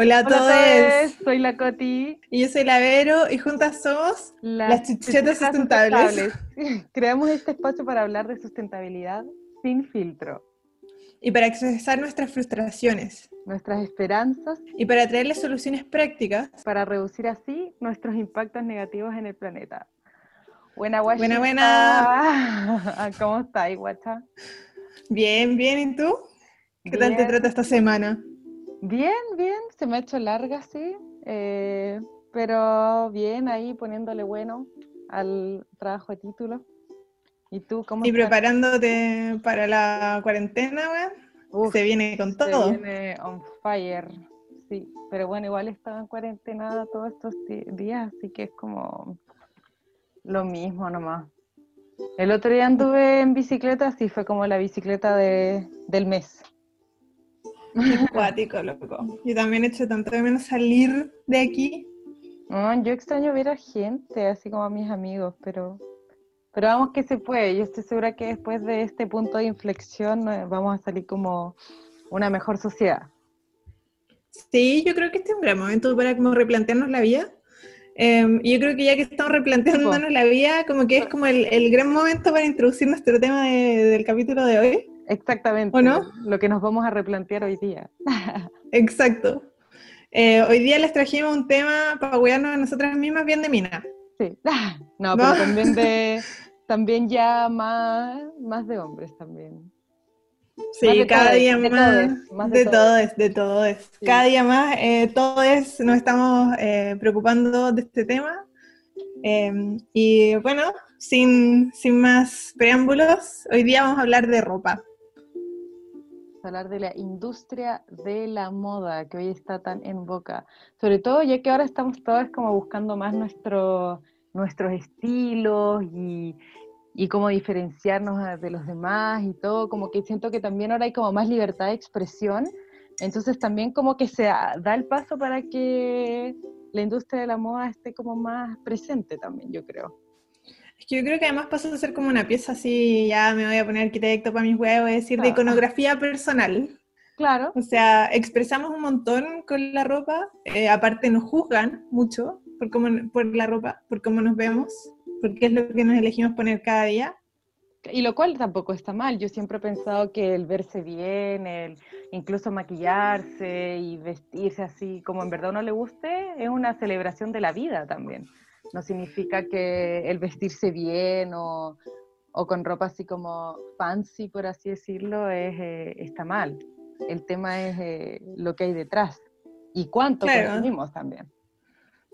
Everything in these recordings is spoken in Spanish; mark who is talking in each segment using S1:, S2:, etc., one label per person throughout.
S1: Hola a todos.
S2: soy la Coti.
S1: Y yo soy la Vero y juntas somos las chuchetas sustentables.
S2: Creamos este espacio para hablar de sustentabilidad sin filtro,
S1: Y para expresar nuestras frustraciones
S2: nuestras esperanzas
S1: y para traerles soluciones prácticas.
S2: para reducir así nuestros impactos negativos en el planeta. Buena, guachita.
S1: Buena, buena.
S2: ¿Cómo estáis, guacha?
S1: Bien, bien, ¿y tú? ¿Qué tal te trata esta semana?
S2: Bien, bien, se me ha hecho larga, sí, eh, pero bien ahí poniéndole bueno al trabajo de título. ¿Y tú cómo
S1: Y
S2: estás?
S1: preparándote para la cuarentena, weón.
S2: Uf,
S1: Se viene con
S2: se
S1: todo.
S2: viene on fire, sí, pero bueno, igual estaba en cuarentena todos estos días, así que es como lo mismo nomás. El otro día anduve en bicicleta, sí, fue como la bicicleta de, del mes.
S1: Cuático, loco. Yo también he hecho tanto de menos salir de aquí.
S2: Yo extraño ver a gente, así como a mis amigos, pero, pero vamos que se puede. Yo estoy segura que después de este punto de inflexión eh, vamos a salir como una mejor sociedad.
S1: Sí, yo creo que este es un gran momento para como replantearnos la vida. Eh, y yo creo que ya que estamos replanteándonos la vida, como que es como el, el gran momento para introducir nuestro tema de- del capítulo de hoy.
S2: Exactamente.
S1: ¿O no?
S2: Lo que nos vamos a replantear hoy día.
S1: Exacto. Eh, hoy día les trajimos un tema para cuidarnos a nosotras mismas bien de mina.
S2: Sí. No, pero
S1: No.
S2: también de también ya más, más de hombres también.
S1: Sí, cada día más.
S2: de
S1: de
S2: todes.
S1: todos, de todos.
S2: Sí.
S1: Cada día más, eh, todos nos estamos eh, preocupando de este tema. Eh, y bueno, sin, sin más preámbulos, hoy día vamos a hablar de ropa.
S2: Hablar de la industria de la moda que hoy está tan en boca. Sobre todo ya que ahora estamos todos como buscando más nuestro, nuestros estilos y, y cómo diferenciarnos a- de los demás y todo, como que siento que también ahora hay como más libertad de expresión, entonces también como que se da el paso para que la industria de la moda esté como más presente también, yo creo.
S1: Es que yo creo que además pasa a ser como una pieza así, ya me voy a poner arquitecto para mis huevos, es decir, de
S2: Ah.
S1: iconografía personal.
S2: Claro,
S1: O sea, expresamos un montón con la ropa, eh, aparte nos juzgan mucho por, cómo, por la ropa, por cómo nos vemos, porque es lo que nos elegimos poner cada día.
S2: Y lo cual tampoco está mal. Yo siempre he pensado que el verse bien, el incluso maquillarse y vestirse así como en verdad uno le guste, es una celebración de la vida también. No significa que el vestirse bien o, o con ropa así como fancy, por así decirlo, es, eh, está mal. El tema es eh, lo que hay detrás y cuánto
S1: Claro.
S2: consumimos también.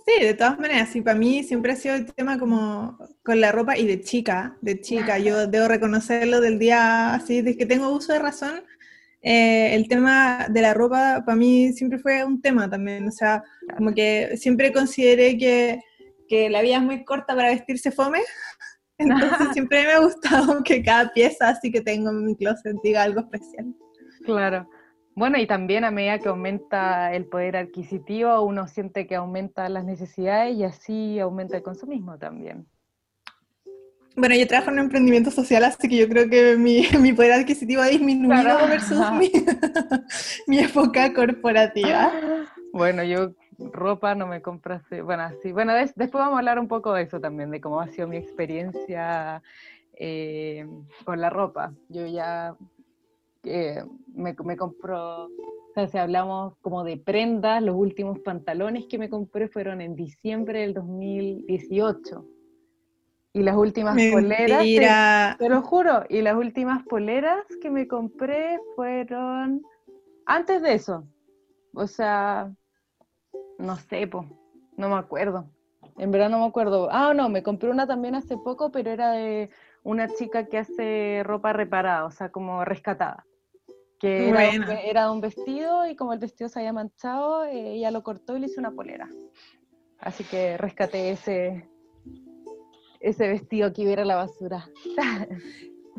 S1: Sí, de todas maneras, y para mí siempre ha sido el tema como con la ropa y de chica, de chica, yo debo reconocerlo del día así, desde que tengo uso de razón, eh, el tema de la ropa para mí siempre fue un tema también, o sea, como que siempre consideré que, que la vida es muy corta para vestirse fome, entonces siempre me ha gustado que cada pieza así que tengo en mi closet diga algo especial.
S2: Claro. Bueno, y también a medida que aumenta el poder adquisitivo, uno siente que aumentan las necesidades y así aumenta el consumismo también.
S1: Bueno, yo trabajo en un emprendimiento social, así que yo creo que mi, mi poder adquisitivo ha disminuido
S2: Claro.
S1: versus mi, mi época corporativa.
S2: Bueno, yo ropa no me compro hace, bueno, sí, bueno, des- después vamos a hablar un poco de eso también, de cómo ha sido mi experiencia eh, con la ropa. Yo ya eh, me, me compro, o sea, si hablamos como de prendas, los últimos pantalones que me compré fueron en diciembre del 2018. Y las últimas poleras, te- te lo juro, y las últimas poleras que me compré fueron antes de eso. O sea, no sé, po, no me acuerdo. En verdad no me acuerdo. Ah, no, me compré una también hace poco, pero era de una chica que hace ropa reparada, o sea, como rescatada. Que era, un-
S1: Buena.
S2: era un vestido y como el vestido se había manchado, eh, ella lo cortó y le hizo una polera. Así que rescaté ese, ese vestido que iba a ir a la basura.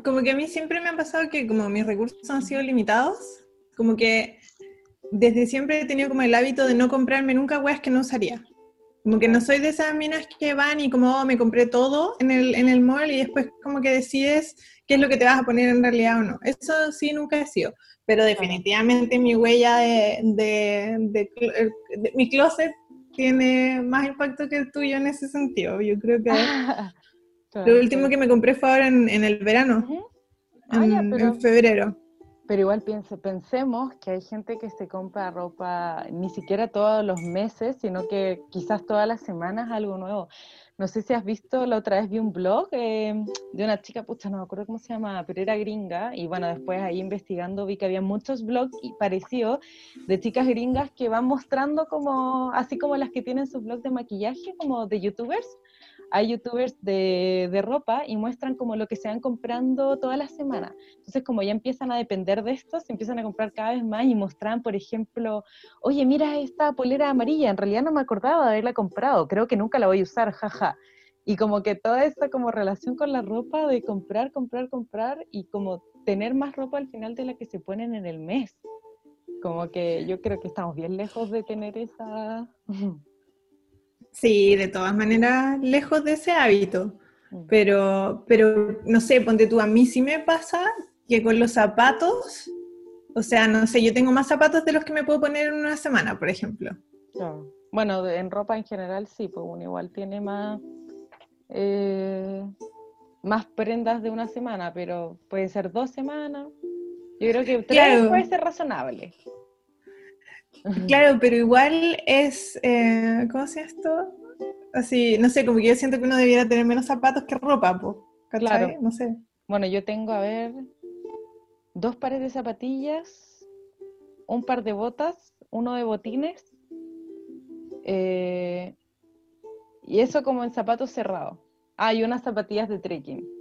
S1: Como que a mí siempre me ha pasado que como mis recursos han sido limitados, como que desde siempre he tenido como el hábito de no comprarme nunca weas que no usaría. Como que no soy de esas minas que van y como oh, me compré todo en el, en el mall y después como que decides qué es lo que te vas a poner en realidad o no. Eso sí nunca he sido, pero definitivamente mi huella de, de, mi closet tiene más impacto que el tuyo en ese sentido. Yo creo que lo último que me compré fue ahora en, el verano, ah, en febrero.
S2: Pero igual pensemos que hay gente que se compra ropa ni siquiera todos los meses, sino que quizás todas las semanas algo nuevo. No sé si has visto, la otra vez vi un blog eh, de una chica, pucha, no me acuerdo cómo se llama, pero era gringa, y bueno, después ahí investigando vi que había muchos blogs parecidos de chicas gringas que van mostrando como, así como las que tienen sus blogs de maquillaje, como de youtubers, hay youtubers de, de, ropa y muestran como lo que se van comprando toda la semana. Entonces, como ya empiezan a depender de esto, se empiezan a comprar cada vez más y mostran, por ejemplo, oye, mira esta polera amarilla, en realidad no me acordaba de haberla comprado, creo que nunca la voy a usar, jaja. Y como que toda esa como relación con la ropa de comprar, comprar, comprar y como tener más ropa al final de la que se ponen en el mes. Como que yo creo que estamos bien lejos de tener esa...
S1: Sí, de todas maneras, lejos de ese hábito. Pero, pero, no sé, ponte tú, a mí sí me pasa que con los zapatos, o sea, no sé, yo tengo más zapatos de los que me puedo poner en una semana, por ejemplo.
S2: Bueno, en ropa en general sí, pues uno igual tiene más, eh, más prendas de una semana, pero puede ser dos semanas. Yo creo que tres puede ser razonable.
S1: Claro, pero igual es, eh, ¿cómo se llama esto? Así, no sé, como que yo siento que uno debiera tener menos zapatos que ropa, po, Claro. No sé.
S2: Bueno, yo tengo, a ver, dos pares de zapatillas, un par de botas, uno de botines, eh, y eso como en zapatos cerrados. Ah, y unas zapatillas de trekking.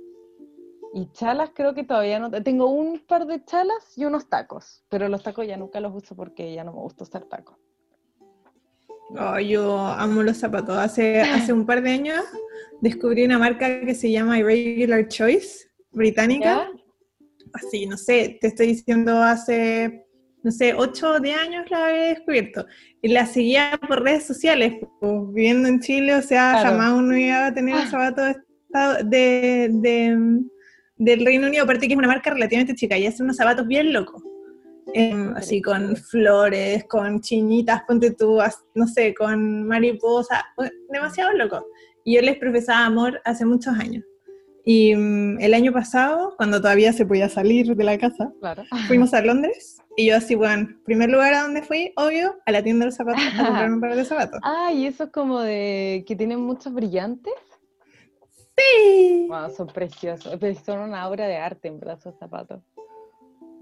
S2: Y chalas creo que todavía no. Tengo un par de chalas y unos tacos, pero los tacos ya nunca los uso porque ya no me gusta usar tacos.
S1: Oh, yo amo los zapatos. Hace, hace un par de años descubrí una marca que se llama Irregular Choice, británica. Así, no sé, te estoy diciendo hace, no sé, 8 o 10 años la había descubierto. Y la seguía por redes sociales, pues, viviendo en Chile, o sea, jamás uno iba a tener un zapato de, de del Reino Unido, aparte que es una marca relativamente chica y hace unos zapatos bien locos. Em, así con flores, con chinitas, ponte tú, no sé, con mariposa, demasiado loco. Y yo les profesaba amor hace muchos años. Y mm, el año pasado, cuando todavía se podía salir de la casa, fuimos a Londres y yo así, bueno, primer lugar a donde fui, obvio, a la tienda de los zapatos a comprar un par de zapatos.
S2: Ah, y eso es como de que tienen muchos brillantes.
S1: Sí.
S2: son preciosos. Son una obra de arte, en verdad, esos zapatos.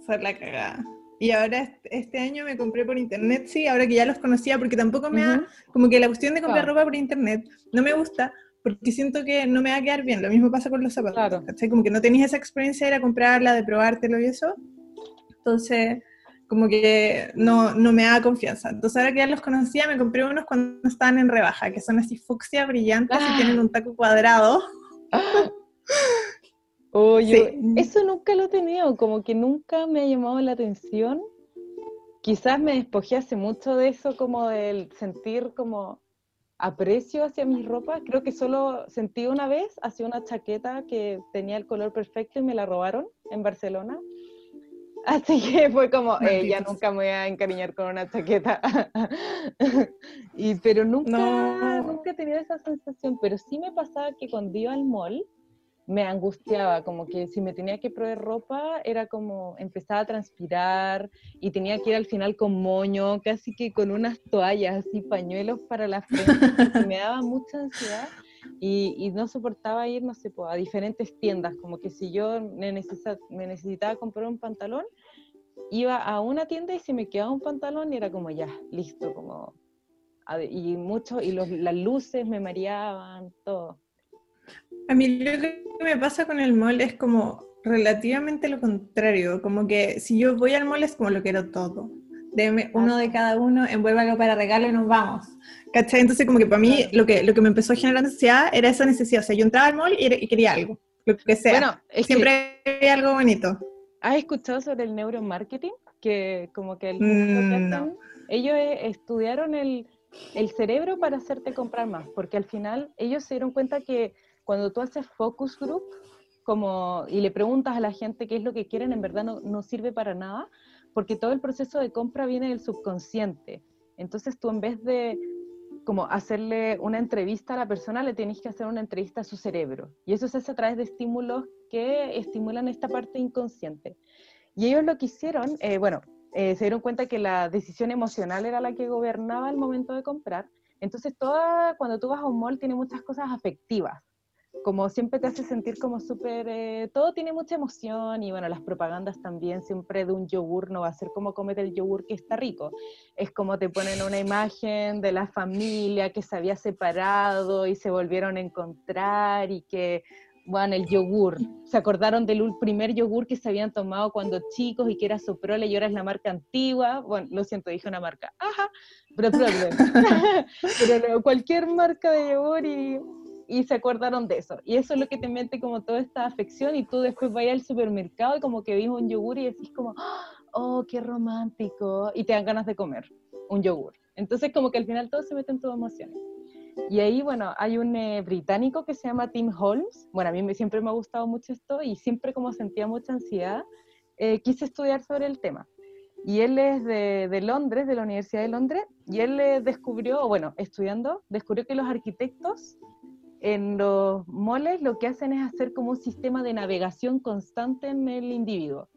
S1: Son la cagada. Y ahora este año me compré por internet, sí, ahora que ya los conocía, porque tampoco me da, como que la cuestión de comprar ropa por internet no me gusta, porque siento que no me va a quedar bien. Lo mismo pasa con los zapatos. Claro. Como que no tenéis esa experiencia de ir a comprarla, de probártelo y eso. Entonces, como que no, no me da confianza. Entonces ahora que ya los conocía, me compré unos cuando estaban en rebaja, que son así fucsia brillantes y tienen un taco cuadrado.
S2: Oye, eso nunca lo he tenido, como que nunca me ha llamado la atención. Quizás me despojé hace mucho de eso, como del sentir como aprecio hacia mis ropas. Creo que solo sentí una vez hacia una chaqueta que tenía el color perfecto y me la robaron en Barcelona. Así que fue como, eh, ya nunca me voy a encariñar con una chaqueta. y, pero nunca, nunca he tenido esa sensación. Pero sí me pasaba que cuando iba al mall, me angustiaba, como que si me tenía que probar ropa, era como empezaba a transpirar y tenía que ir al final con moño, casi que con unas toallas, así pañuelos para la frente, me daba mucha ansiedad y, no soportaba ir, no sé, a diferentes tiendas, como que si yo me, necesitaba comprar un pantalón, iba a una tienda y si me quedaba un pantalón era como ya, listo, como... Y mucho, y las luces me mareaban, todo.
S1: A mí lo que me pasa con el mall es como relativamente lo contrario, como que si yo voy al mall es como lo quiero todo. Deme uno de cada uno, envuélvalo para regalo y nos vamos. ¿Cachai? Entonces, como que para mí lo que, lo que me empezó a generar necesidad era esa necesidad. O sea, yo entraba al mall y, quería algo, lo que sea. Bueno, Siempre había algo bonito.
S2: ¿Has escuchado sobre el neuromarketing? Que como que el mm, ellos eh, estudiaron el, el cerebro para hacerte comprar más, porque al final ellos se dieron cuenta que cuando tú haces focus group, como, y le preguntas a la gente qué es lo que quieren, en verdad no, no sirve para nada, porque todo el proceso de compra viene del subconsciente. Entonces tú en vez de como hacerle una entrevista a la persona, le tienes que hacer una entrevista a su cerebro. Y eso se hace a través de estímulos que estimulan esta parte inconsciente. Y ellos lo que hicieron, eh, bueno, eh, se dieron cuenta que la decisión emocional era la que gobernaba el momento de comprar. Entonces, toda, cuando tú vas a un mall, tiene muchas cosas afectivas como siempre te hace sentir como súper, eh, todo tiene mucha emoción y bueno, las propagandas también, siempre de un yogur no va a ser como comer el yogur que está rico, es como te ponen una imagen de la familia que se había separado y se volvieron a encontrar y que, bueno, el yogur, se acordaron del primer yogur que se habían tomado cuando chicos y que era Soprole y ahora es la marca antigua, bueno, lo siento, dije una marca, ajá, pero, pero cualquier marca de yogur y y se acordaron de eso. Y eso es lo que te mete como toda esta afección y tú después vas al supermercado y como que ves un yogur y decís como, oh, qué romántico, y te dan ganas de comer un yogur. Entonces como que al final todo se mete en tus emociones. Y ahí, bueno, hay un eh, británico que se llama Tim Holmes. Bueno, a mí me, siempre me ha gustado mucho esto y siempre como sentía mucha ansiedad, eh, quise estudiar sobre el tema. Y él es de, de, Londres, de la Universidad de Londres, y él eh, descubrió, bueno, estudiando, descubrió que los arquitectos en los moles lo que hacen es hacer como un sistema de navegación constante en el individuo.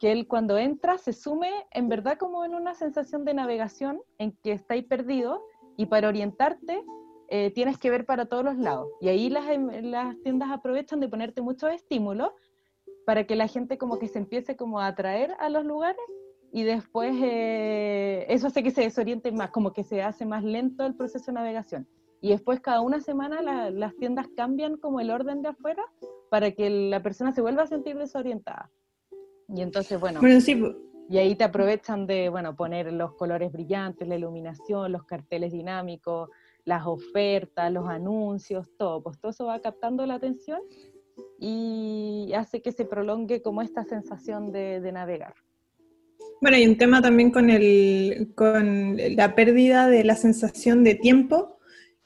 S2: Que él cuando entra se sume en verdad como en una sensación de navegación en que está ahí perdido y para orientarte eh, tienes que ver para todos los lados. Y ahí las, em, las tiendas aprovechan de ponerte muchos estímulos para que la gente como que se empiece como a atraer a los lugares y después eh, eso hace que se desoriente más, como que se hace más lento el proceso de navegación y después cada una semana las tiendas cambian como el orden de afuera para que la persona se vuelva a sentir desorientada. Y entonces, bueno, y ahí te aprovechan de, bueno, poner los colores brillantes, la iluminación, los carteles dinámicos, las ofertas, los anuncios, todo, pues todo eso va captando la atención y hace que se prolongue como esta sensación de, de navegar.
S1: Bueno, hay un tema también con, el, con la pérdida de la sensación de tiempo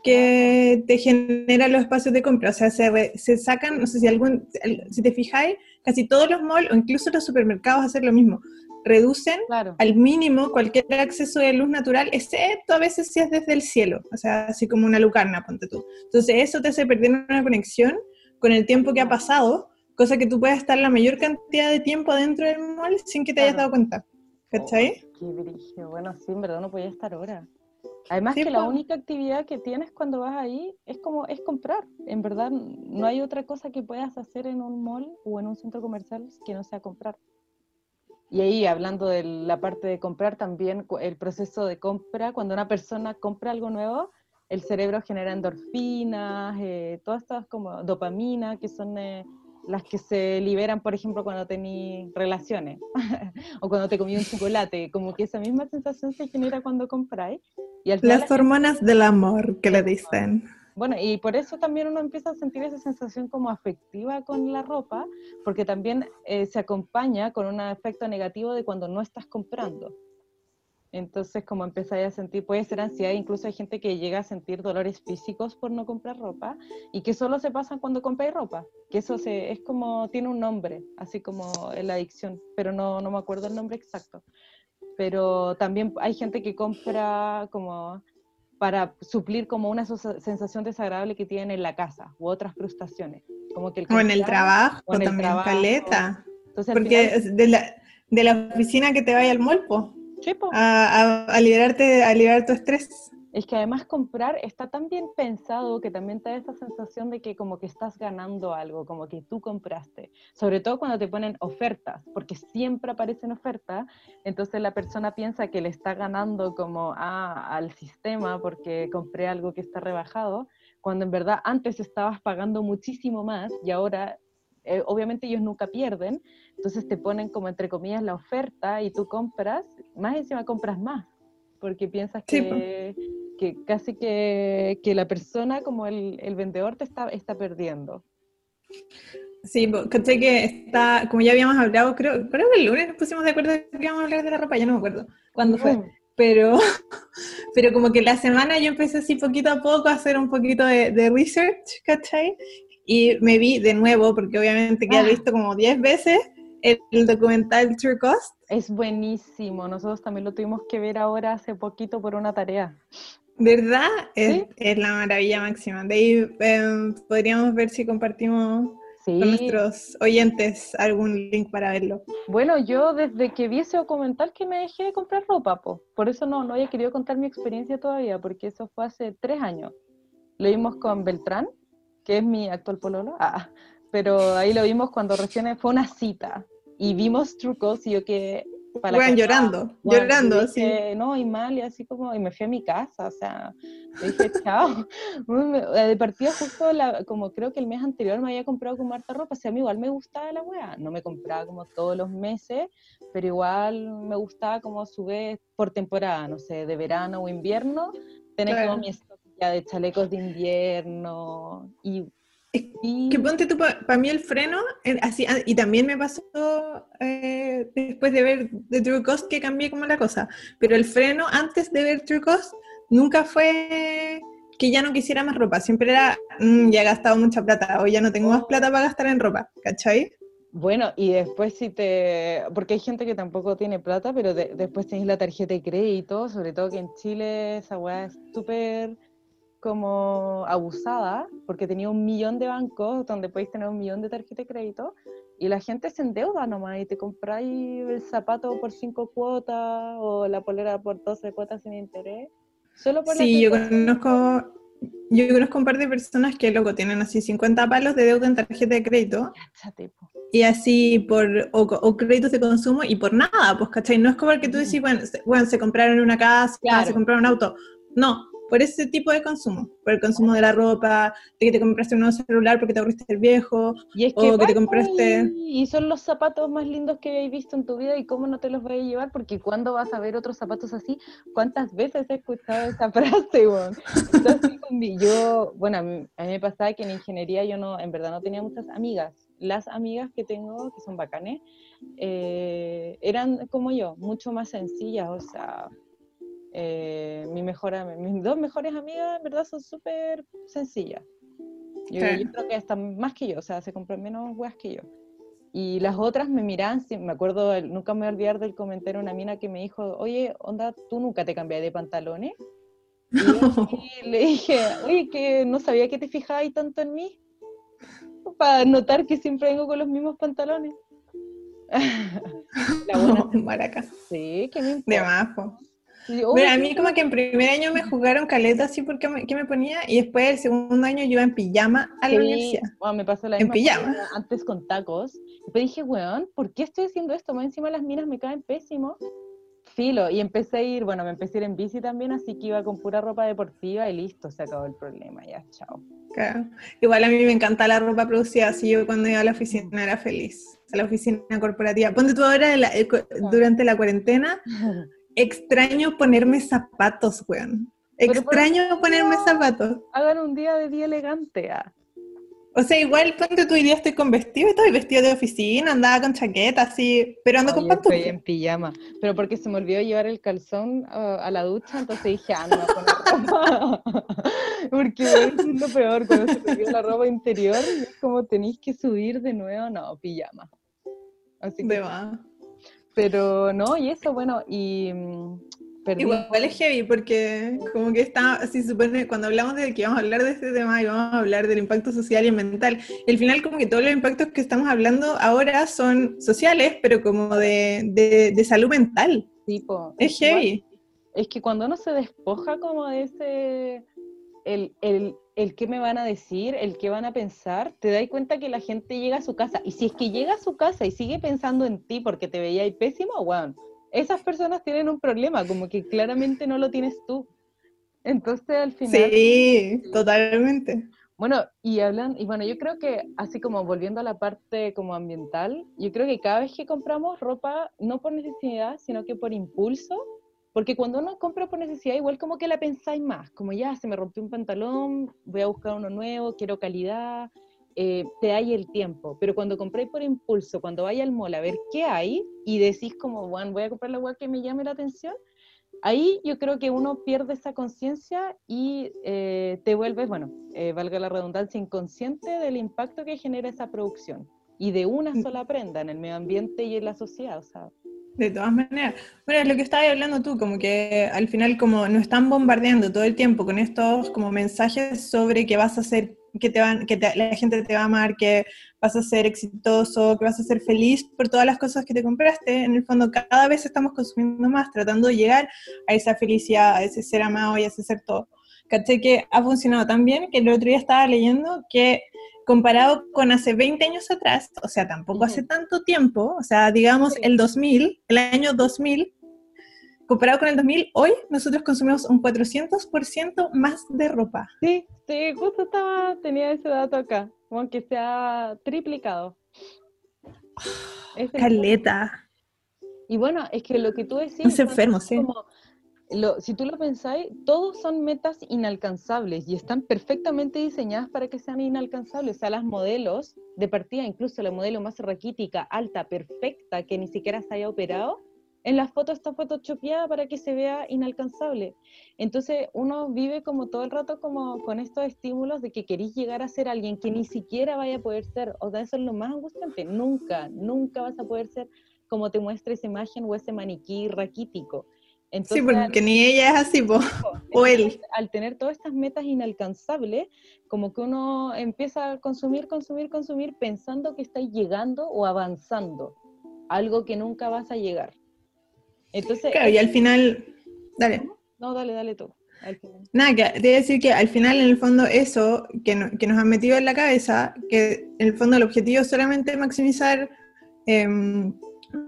S1: que te genera los espacios de compra. O sea, se, se sacan, no sé si algún, si te fijáis, casi todos los malls o incluso los supermercados hacen lo mismo. Reducen al mínimo cualquier acceso de luz natural, excepto a veces si es desde el cielo, o sea, así como una lucarna, ponte tú. Entonces, eso te hace perder una conexión con el tiempo que ha pasado, cosa que tú puedes estar la mayor cantidad de tiempo dentro del mall sin que te hayas dado cuenta. ¿Cachai?
S2: Oh, qué Bueno, sí, en verdad no podía estar ahora. Además que la única actividad que tienes cuando vas ahí es como es comprar. En verdad no hay otra cosa que puedas hacer en un mall o en un centro comercial que no sea comprar. Y ahí hablando de la parte de comprar también el proceso de compra, cuando una persona compra algo nuevo, el cerebro genera endorfinas, eh, todas estas como dopamina que son eh, las que se liberan, por ejemplo, cuando tenés relaciones o cuando te comí un chocolate, como que esa misma sensación se genera cuando compráis.
S1: Y Las hormonas del amor que le dicen.
S2: Bueno, y por eso también uno empieza a sentir esa sensación como afectiva con la ropa, porque también eh, se acompaña con un efecto negativo de cuando no estás comprando. Entonces, como empezáis a sentir, puede ser ansiedad, incluso hay gente que llega a sentir dolores físicos por no comprar ropa y que solo se pasan cuando compráis ropa, que eso se, es como, tiene un nombre, así como la adicción, pero no, no me acuerdo el nombre exacto. Pero también hay gente que compra como para suplir como una sensación desagradable que tienen en la casa u otras frustraciones. Como que
S1: o en el trabajo, o en también, caleta. Porque de, la, de la oficina que te vaya al molpo a, liberarte, a liberar tu estrés.
S2: Es que además comprar está tan bien pensado que también te da esa sensación de que como que estás ganando algo, como que tú compraste. Sobre todo cuando te ponen ofertas, porque siempre aparecen ofertas, entonces la persona piensa que le está ganando como al sistema porque compré algo que está rebajado, cuando en verdad antes estabas pagando muchísimo más y ahora eh, obviamente ellos nunca pierden, entonces te ponen como entre comillas la oferta y tú compras, más encima compras más, porque piensas que, que, casi que, que, la persona como el, el, vendedor te está, está perdiendo.
S1: Sí, caché que está, como ya habíamos hablado, creo, creo que el lunes nos pusimos de acuerdo que íbamos a hablar de la ropa, ya no me acuerdo cuándo fue. Pero, pero como que la semana yo empecé así poquito a poco a hacer un poquito de, de research, ¿cachai? Y me vi de nuevo, porque obviamente que he ah. visto como 10 veces, el, documental True Cost.
S2: Es buenísimo, nosotros también lo tuvimos que ver ahora hace poquito por una tarea.
S1: ¿Verdad? Es, la maravilla máxima. De ahí em, podríamos ver si compartimos con nuestros oyentes algún link para verlo.
S2: Bueno, yo desde que vi ese documental que me dejé de comprar ropa, por eso no, no había querido contar mi experiencia todavía, porque eso fue hace tres años. Lo vimos con Beltrán, que es mi actual pololo, ah, pero ahí lo vimos cuando recién fue una cita y vimos trucos y yo que
S1: bueno, llorando, llorando, sí.
S2: No, y mal, y así como, y me fui a mi casa, o sea, le dije, chao. De partida justo, la, como creo que el mes anterior me había comprado como harta ropa, o sea, a mí igual me gustaba la weá, no me compraba como todos los meses, pero igual me gustaba como su vez por temporada, no sé, de verano o invierno, tener como mi stock ya de chalecos de invierno, y
S1: que ponte tú, para mí el freno, eh, así, ah, y también me pasó eh, después de ver The True Cost que cambié como la cosa, pero el freno antes de ver True Cost nunca fue que ya no quisiera más ropa, siempre era, mm, ya he gastado mucha plata o ya no tengo más plata para gastar en ropa, ¿cachai?
S2: Bueno, y después si te, porque hay gente que tampoco tiene plata, pero después tenés la tarjeta de crédito, sobre todo que en Chile esa weá es súper como abusada, porque tenía un millón de bancos donde podéis tener un millón de tarjetas de crédito, y la gente se endeuda nomás y te compráis el zapato por cinco cuotas o la polera por 12 cuotas sin interés. Solo por
S1: sí, yo conozco, yo conozco un par de personas que luego tienen así 50 palos de deuda en tarjeta de crédito. Y así por, o, créditos de consumo y por nada, pues, ¿cachai? No es como el que tú decís, bueno, se, bueno, se compraron una casa, se compraron un auto. No, por ese tipo de consumo, por el consumo de la ropa, de que te compraste un nuevo celular porque te aburriste el viejo,
S2: y es que, o que te compraste... Y son los zapatos más lindos que hayas visto en tu vida y cómo no te los voy a llevar, porque cuando vas a ver otros zapatos así, ¿cuántas veces he escuchado esa frase, Entonces, yo, bueno, a mí, me pasaba que en ingeniería yo no, en verdad no tenía muchas amigas. Las amigas que tengo, que son bacanes, eh, eran como yo, mucho más sencillas, o sea, eh, mi mejor, mis dos mejores amigas, en verdad, son súper sencillas. Yo, creo que están más que yo, o sea, se compran menos weas que yo. Y las otras me miran, me acuerdo, nunca me voy a olvidar del comentario de una mina que me dijo, oye, onda, ¿tú nunca te cambias de pantalones? Y, le dije, oye, que no sabía que te fijabas tanto en mí, para notar que siempre vengo con los mismos pantalones.
S1: La buena Maraca.
S2: Sí, que me
S1: De más, a mí como que en primer año me jugaron caleta así porque me, me ponía y después el segundo año yo iba en pijama a la universidad.
S2: me pasó la
S1: en pijama.
S2: Antes con tacos. Y dije, weón, ¿por qué estoy haciendo esto? Más encima las minas me caen pésimo. Filo. Y empecé a ir, bueno, me empecé a ir en bici también, así que iba con pura ropa deportiva y listo, se acabó el problema. Ya, chao.
S1: Claro. Igual a mí me encanta la ropa producida, así yo cuando iba a la oficina era feliz. A la oficina corporativa. Ponte tú ahora eh, durante la cuarentena. extraño ponerme zapatos, weón. Extraño ponerme zapatos.
S2: Hagan un día de día elegante. Ah.
S1: O sea, igual ponte tu día estoy con vestido, estoy vestido de oficina, andaba con chaqueta, así, pero ando con pantuflas.
S2: Estoy en pijama, pero porque se me olvidó llevar el calzón ah, a la ducha, entonces dije, anda ah, con la ropa. porque es lo peor, cuando se olvidó la ropa interior, es como tenéis que subir de nuevo, no, pijama.
S1: Así que, de va.
S2: Pero no, y eso, bueno, y... Mm,
S1: Igual es heavy porque como que está, así supone, cuando hablamos de que vamos a hablar de este tema y vamos a hablar del impacto social y mental, al final como que todos los impactos que estamos hablando ahora son sociales, pero como de, de, salud mental.
S2: Tipo,
S1: es heavy.
S2: Es que cuando uno se despoja como de ese, el, el, el qué me van a decir, el qué van a pensar, te das cuenta que la gente llega a su casa. Y si es que llega a su casa y sigue pensando en ti porque te veía ahí pésimo, bueno, esas personas tienen un problema, como que claramente no lo tienes tú. Entonces al final...
S1: Sí, totalmente.
S2: Bueno, y hablan, y bueno, yo creo que así como volviendo a la parte como ambiental, yo creo que cada vez que compramos ropa, no por necesidad, sino que por impulso, porque cuando uno compra por necesidad, igual como que la pensáis más, como ya, se me rompió un pantalón, voy a buscar uno nuevo, quiero calidad, eh, te hay el tiempo. Pero cuando compráis por impulso, cuando vais al mall a ver qué hay y decís como, bueno, voy a comprar la web que me llame la atención, ahí yo creo que uno pierde esa conciencia y eh, te vuelves, bueno, eh, valga la redundancia, inconsciente del impacto que genera esa producción y de una mm. sola prenda en el medio ambiente y en la sociedad. O sea,
S1: de todas maneras. Bueno, es lo que estabas hablando tú, como que al final como nos están bombardeando todo el tiempo con estos como mensajes sobre que vas a ser, que te van, que la gente te va a amar, que vas a ser exitoso, que vas a ser feliz por todas las cosas que te compraste. En el fondo cada vez estamos consumiendo más, tratando de llegar a esa felicidad, a ese ser amado y a ese ser todo. Caché que ha funcionado tan bien que el otro día estaba leyendo que comparado con hace 20 años atrás, o sea, tampoco hace tanto tiempo, o sea, digamos el 2000, el año 2000, comparado con el 2000, hoy nosotros consumimos un 400% más de ropa.
S2: Sí, sí, justo estaba, tenía ese dato acá, como que se ha triplicado.
S1: Caleta.
S2: Y bueno, es que lo que tú decís...
S1: Es enfermo, sí
S2: si tú lo pensáis, todos son metas inalcanzables y están perfectamente diseñadas para que sean inalcanzables. O sea, las modelos de partida, incluso la modelo más raquítica, alta, perfecta, que ni siquiera se haya operado, en la foto está photoshopeada para que se vea inalcanzable. Entonces uno vive como todo el rato como con estos estímulos de que queréis llegar a ser alguien que ni siquiera vaya a poder ser. O sea, eso es lo más angustiante. Nunca, nunca vas a poder ser como te muestra esa imagen o ese maniquí raquítico
S1: sí, porque ni ella es así, o él.
S2: Al tener todas estas metas inalcanzables, como que uno empieza a consumir, consumir, consumir, pensando que está llegando o avanzando, algo que nunca vas a llegar.
S1: Entonces, claro, y al final, dale.
S2: No, dale, dale tú.
S1: Nada, que te decir que al final, en el fondo, eso que, que, nos han metido en la cabeza, que en el fondo el objetivo es solamente maximizar em,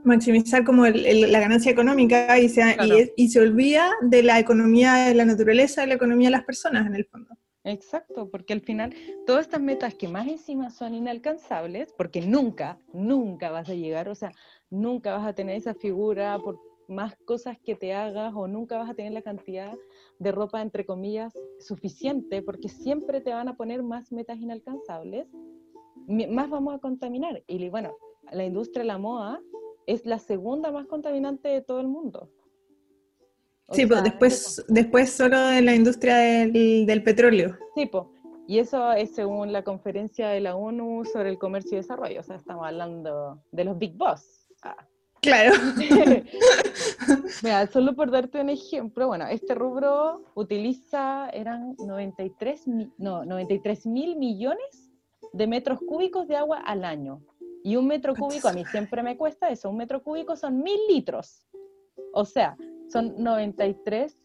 S1: maximizar como la ganancia económica y se, y, se olvida de la economía de la naturaleza, de la economía de las personas en el fondo.
S2: Exacto, porque al final todas estas metas que más encima son inalcanzables, porque nunca, nunca vas a llegar, o sea, nunca vas a tener esa figura por más cosas que te hagas o nunca vas a tener la cantidad de ropa, entre comillas, suficiente, porque siempre te van a poner más metas inalcanzables, más vamos a contaminar. Y bueno, la industria de la moda es la segunda más contaminante de todo el mundo.
S1: sí, pues después, después solo de la industria del, petróleo.
S2: Sí, pues. Y eso es según la conferencia de la ONU sobre el comercio y desarrollo. O sea, estamos hablando de los big boss. Ah.
S1: Claro.
S2: Mira, solo por darte un ejemplo, bueno, este rubro utiliza, eran 93, no, 93 mil millones de metros cúbicos de agua al año. Y un metro cúbico, a mí siempre me cuesta eso, un metro cúbico son mil litros. O sea, son 93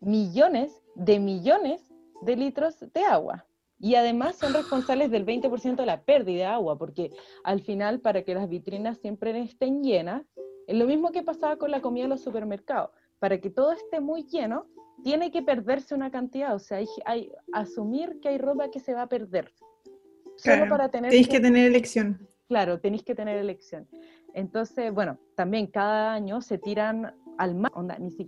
S2: millones de millones de litros de agua. Y además son responsables del 20% de la pérdida de agua, porque al final, para que las vitrinas siempre estén llenas, es lo mismo que pasaba con la comida en los supermercados. Para que todo esté muy lleno, tiene que perderse una cantidad. O sea, hay, hay asumir que hay ropa que se va a perder.
S1: Solo para tener. Tenéis que tener elección.
S2: Claro, tenéis que tener elección. Entonces, bueno, también cada año se tiran al mar,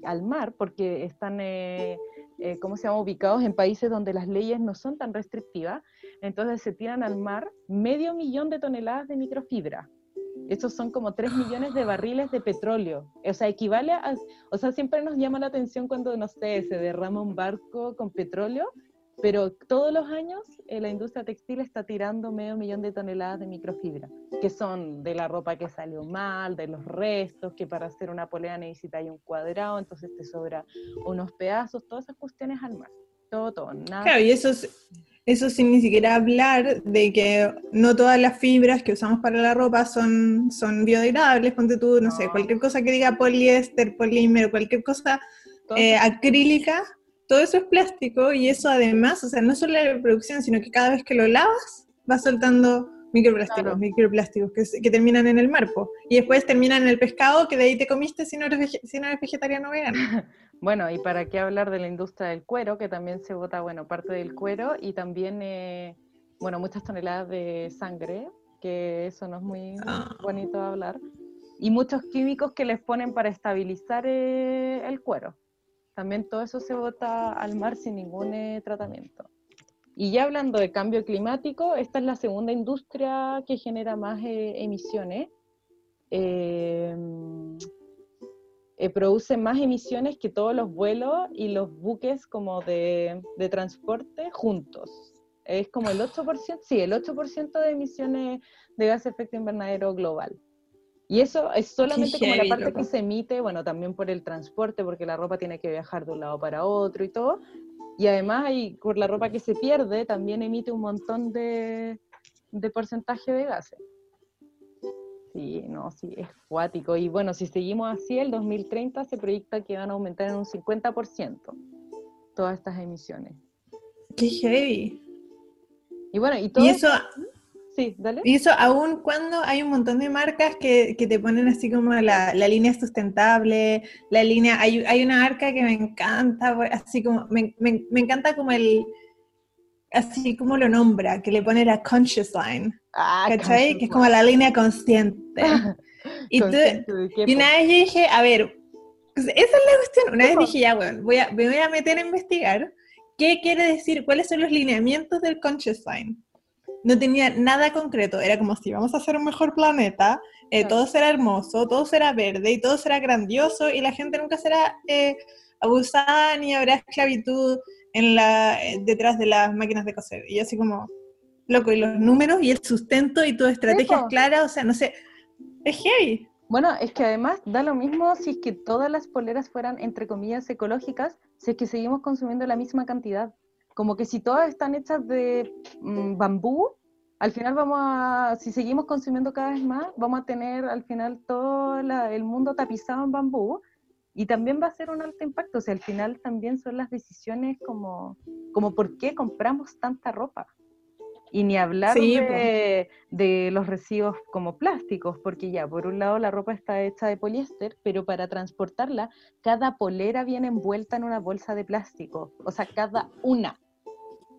S2: al mar porque están, eh, eh, ¿cómo se llama?, ubicados en países donde las leyes no son tan restrictivas. Entonces se tiran al mar medio millón de toneladas de microfibra. Estos son como 3 millones de barriles de petróleo. O sea, equivale a, o sea, siempre nos llama la atención cuando, no sé, se derrama un barco con petróleo pero todos los años eh, la industria textil está tirando medio millón de toneladas de microfibra, que son de la ropa que salió mal, de los restos, que para hacer una polea necesitáis un cuadrado, entonces te sobra unos pedazos, todas esas cuestiones al mar. Todo, todo, nada.
S1: Claro, y eso, eso sin ni siquiera hablar de que no todas las fibras que usamos para la ropa son, son biodegradables, ponte tú, no, sé, cualquier cosa que diga poliéster, polímero, cualquier cosa eh, acrílica todo eso es plástico y eso además, o sea, no solo la reproducción, sino que cada vez que lo lavas, va soltando microplásticos, microplásticos que, terminan en el marpo. Y después terminan en el pescado que de ahí te comiste si no eres, si no eres vegetariano o vegano.
S2: bueno, y para qué hablar de la industria del cuero, que también se bota, bueno, parte del cuero y también, eh, bueno, muchas toneladas de sangre, que eso no es muy ah. bonito hablar. Y muchos químicos que les ponen para estabilizar eh, el cuero también todo eso se bota al mar sin ningún eh, tratamiento. Y ya hablando de cambio climático, esta es la segunda industria que genera más eh, emisiones. Em, eh, produce más emisiones que todos los vuelos y los buques como de, de transporte juntos. Es como el 8%, sí, el 8% de emisiones de gas de efecto invernadero global. Y eso es solamente como la parte que se emite, bueno, también por el transporte, porque la ropa tiene que viajar de un lado para otro y todo. Y además, y por la ropa que se pierde, también emite un montón de, de porcentaje de gases. Sí, no, sí, es cuático. Y bueno, si seguimos así, el 2030 se proyecta que van a aumentar en un 50% todas estas emisiones.
S1: ¡Qué heavy!
S2: Y bueno, y todo...
S1: Y eso,
S2: Sí, dale.
S1: Y eso aún cuando hay un montón de marcas que, que te ponen así como la, la, línea sustentable, la línea, hay, hay una marca que me encanta, así como, me, me, me, encanta como el, así como lo nombra, que le pone la conscious line, ah, ¿cachai? Que es como la línea consciente. y, tú, y una vez yo dije, a ver, pues esa es la cuestión, una vez dije, ya, bueno, voy a, me voy a meter a investigar qué quiere decir, cuáles son los lineamientos del conscious line no tenía nada concreto, era como si vamos a hacer un mejor planeta, eh, todo será hermoso, todo será verde y todo será grandioso y la gente nunca será eh, abusada ni habrá esclavitud en la, eh, detrás de las máquinas de coser. Y yo así como, loco, y los números y el sustento y tu estrategia es clara, o sea, no sé, es heavy.
S2: Bueno, es que además da lo mismo si es que todas las poleras fueran, entre comillas, ecológicas, si es que seguimos consumiendo la misma cantidad como que si todas están hechas de mm, bambú, al final vamos a, si seguimos consumiendo cada vez más, vamos a tener al final todo el mundo tapizado en bambú y también va a ser un alto impacto. O sea, al final también son las decisiones como, como por qué compramos tanta ropa. Y ni hablar de, de, los residuos como plásticos, porque ya, por un lado la ropa está hecha de poliéster, pero para transportarla, cada polera viene envuelta en una bolsa de plástico, o sea, cada una.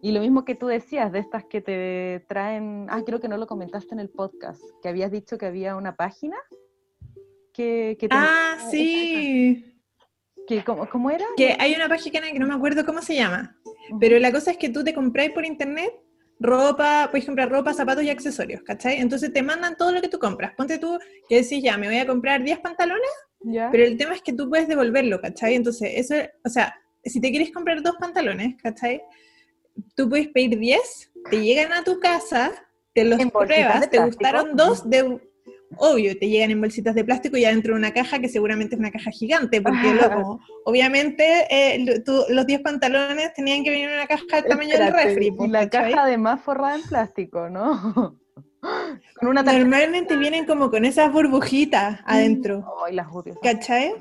S2: Y lo mismo que tú decías, de estas que te traen, ah, creo que no lo comentaste en el podcast, que habías dicho que había una página que... que
S1: ah, sí.
S2: Que, ¿cómo, ¿Cómo era?
S1: Que hay una página que no me acuerdo cómo se llama, pero la cosa es que tú te compráis por internet ropa, puedes comprar ropa, zapatos y accesorios, ¿cachai? Entonces te mandan todo lo que tú compras. Ponte tú que decís, ya, me voy a comprar 10 pantalones, pero el tema es que tú puedes devolverlo, ¿cachai? Entonces, eso, o sea, si te quieres comprar dos pantalones, ¿cachai? Tú puedes pedir 10, te llegan a tu casa, te los pruebas, te gustaron dos, de, obvio, te llegan en bolsitas de plástico y dentro de una caja que seguramente es una caja gigante, porque loco, obviamente eh, los 10 pantalones tenían que venir en una caja del tamaño del refri.
S2: Y la caja además forrada en plástico, ¿no?
S1: con una Normalmente vienen como con esas burbujitas adentro.
S2: Ay, las odio.
S1: ¿Cachai?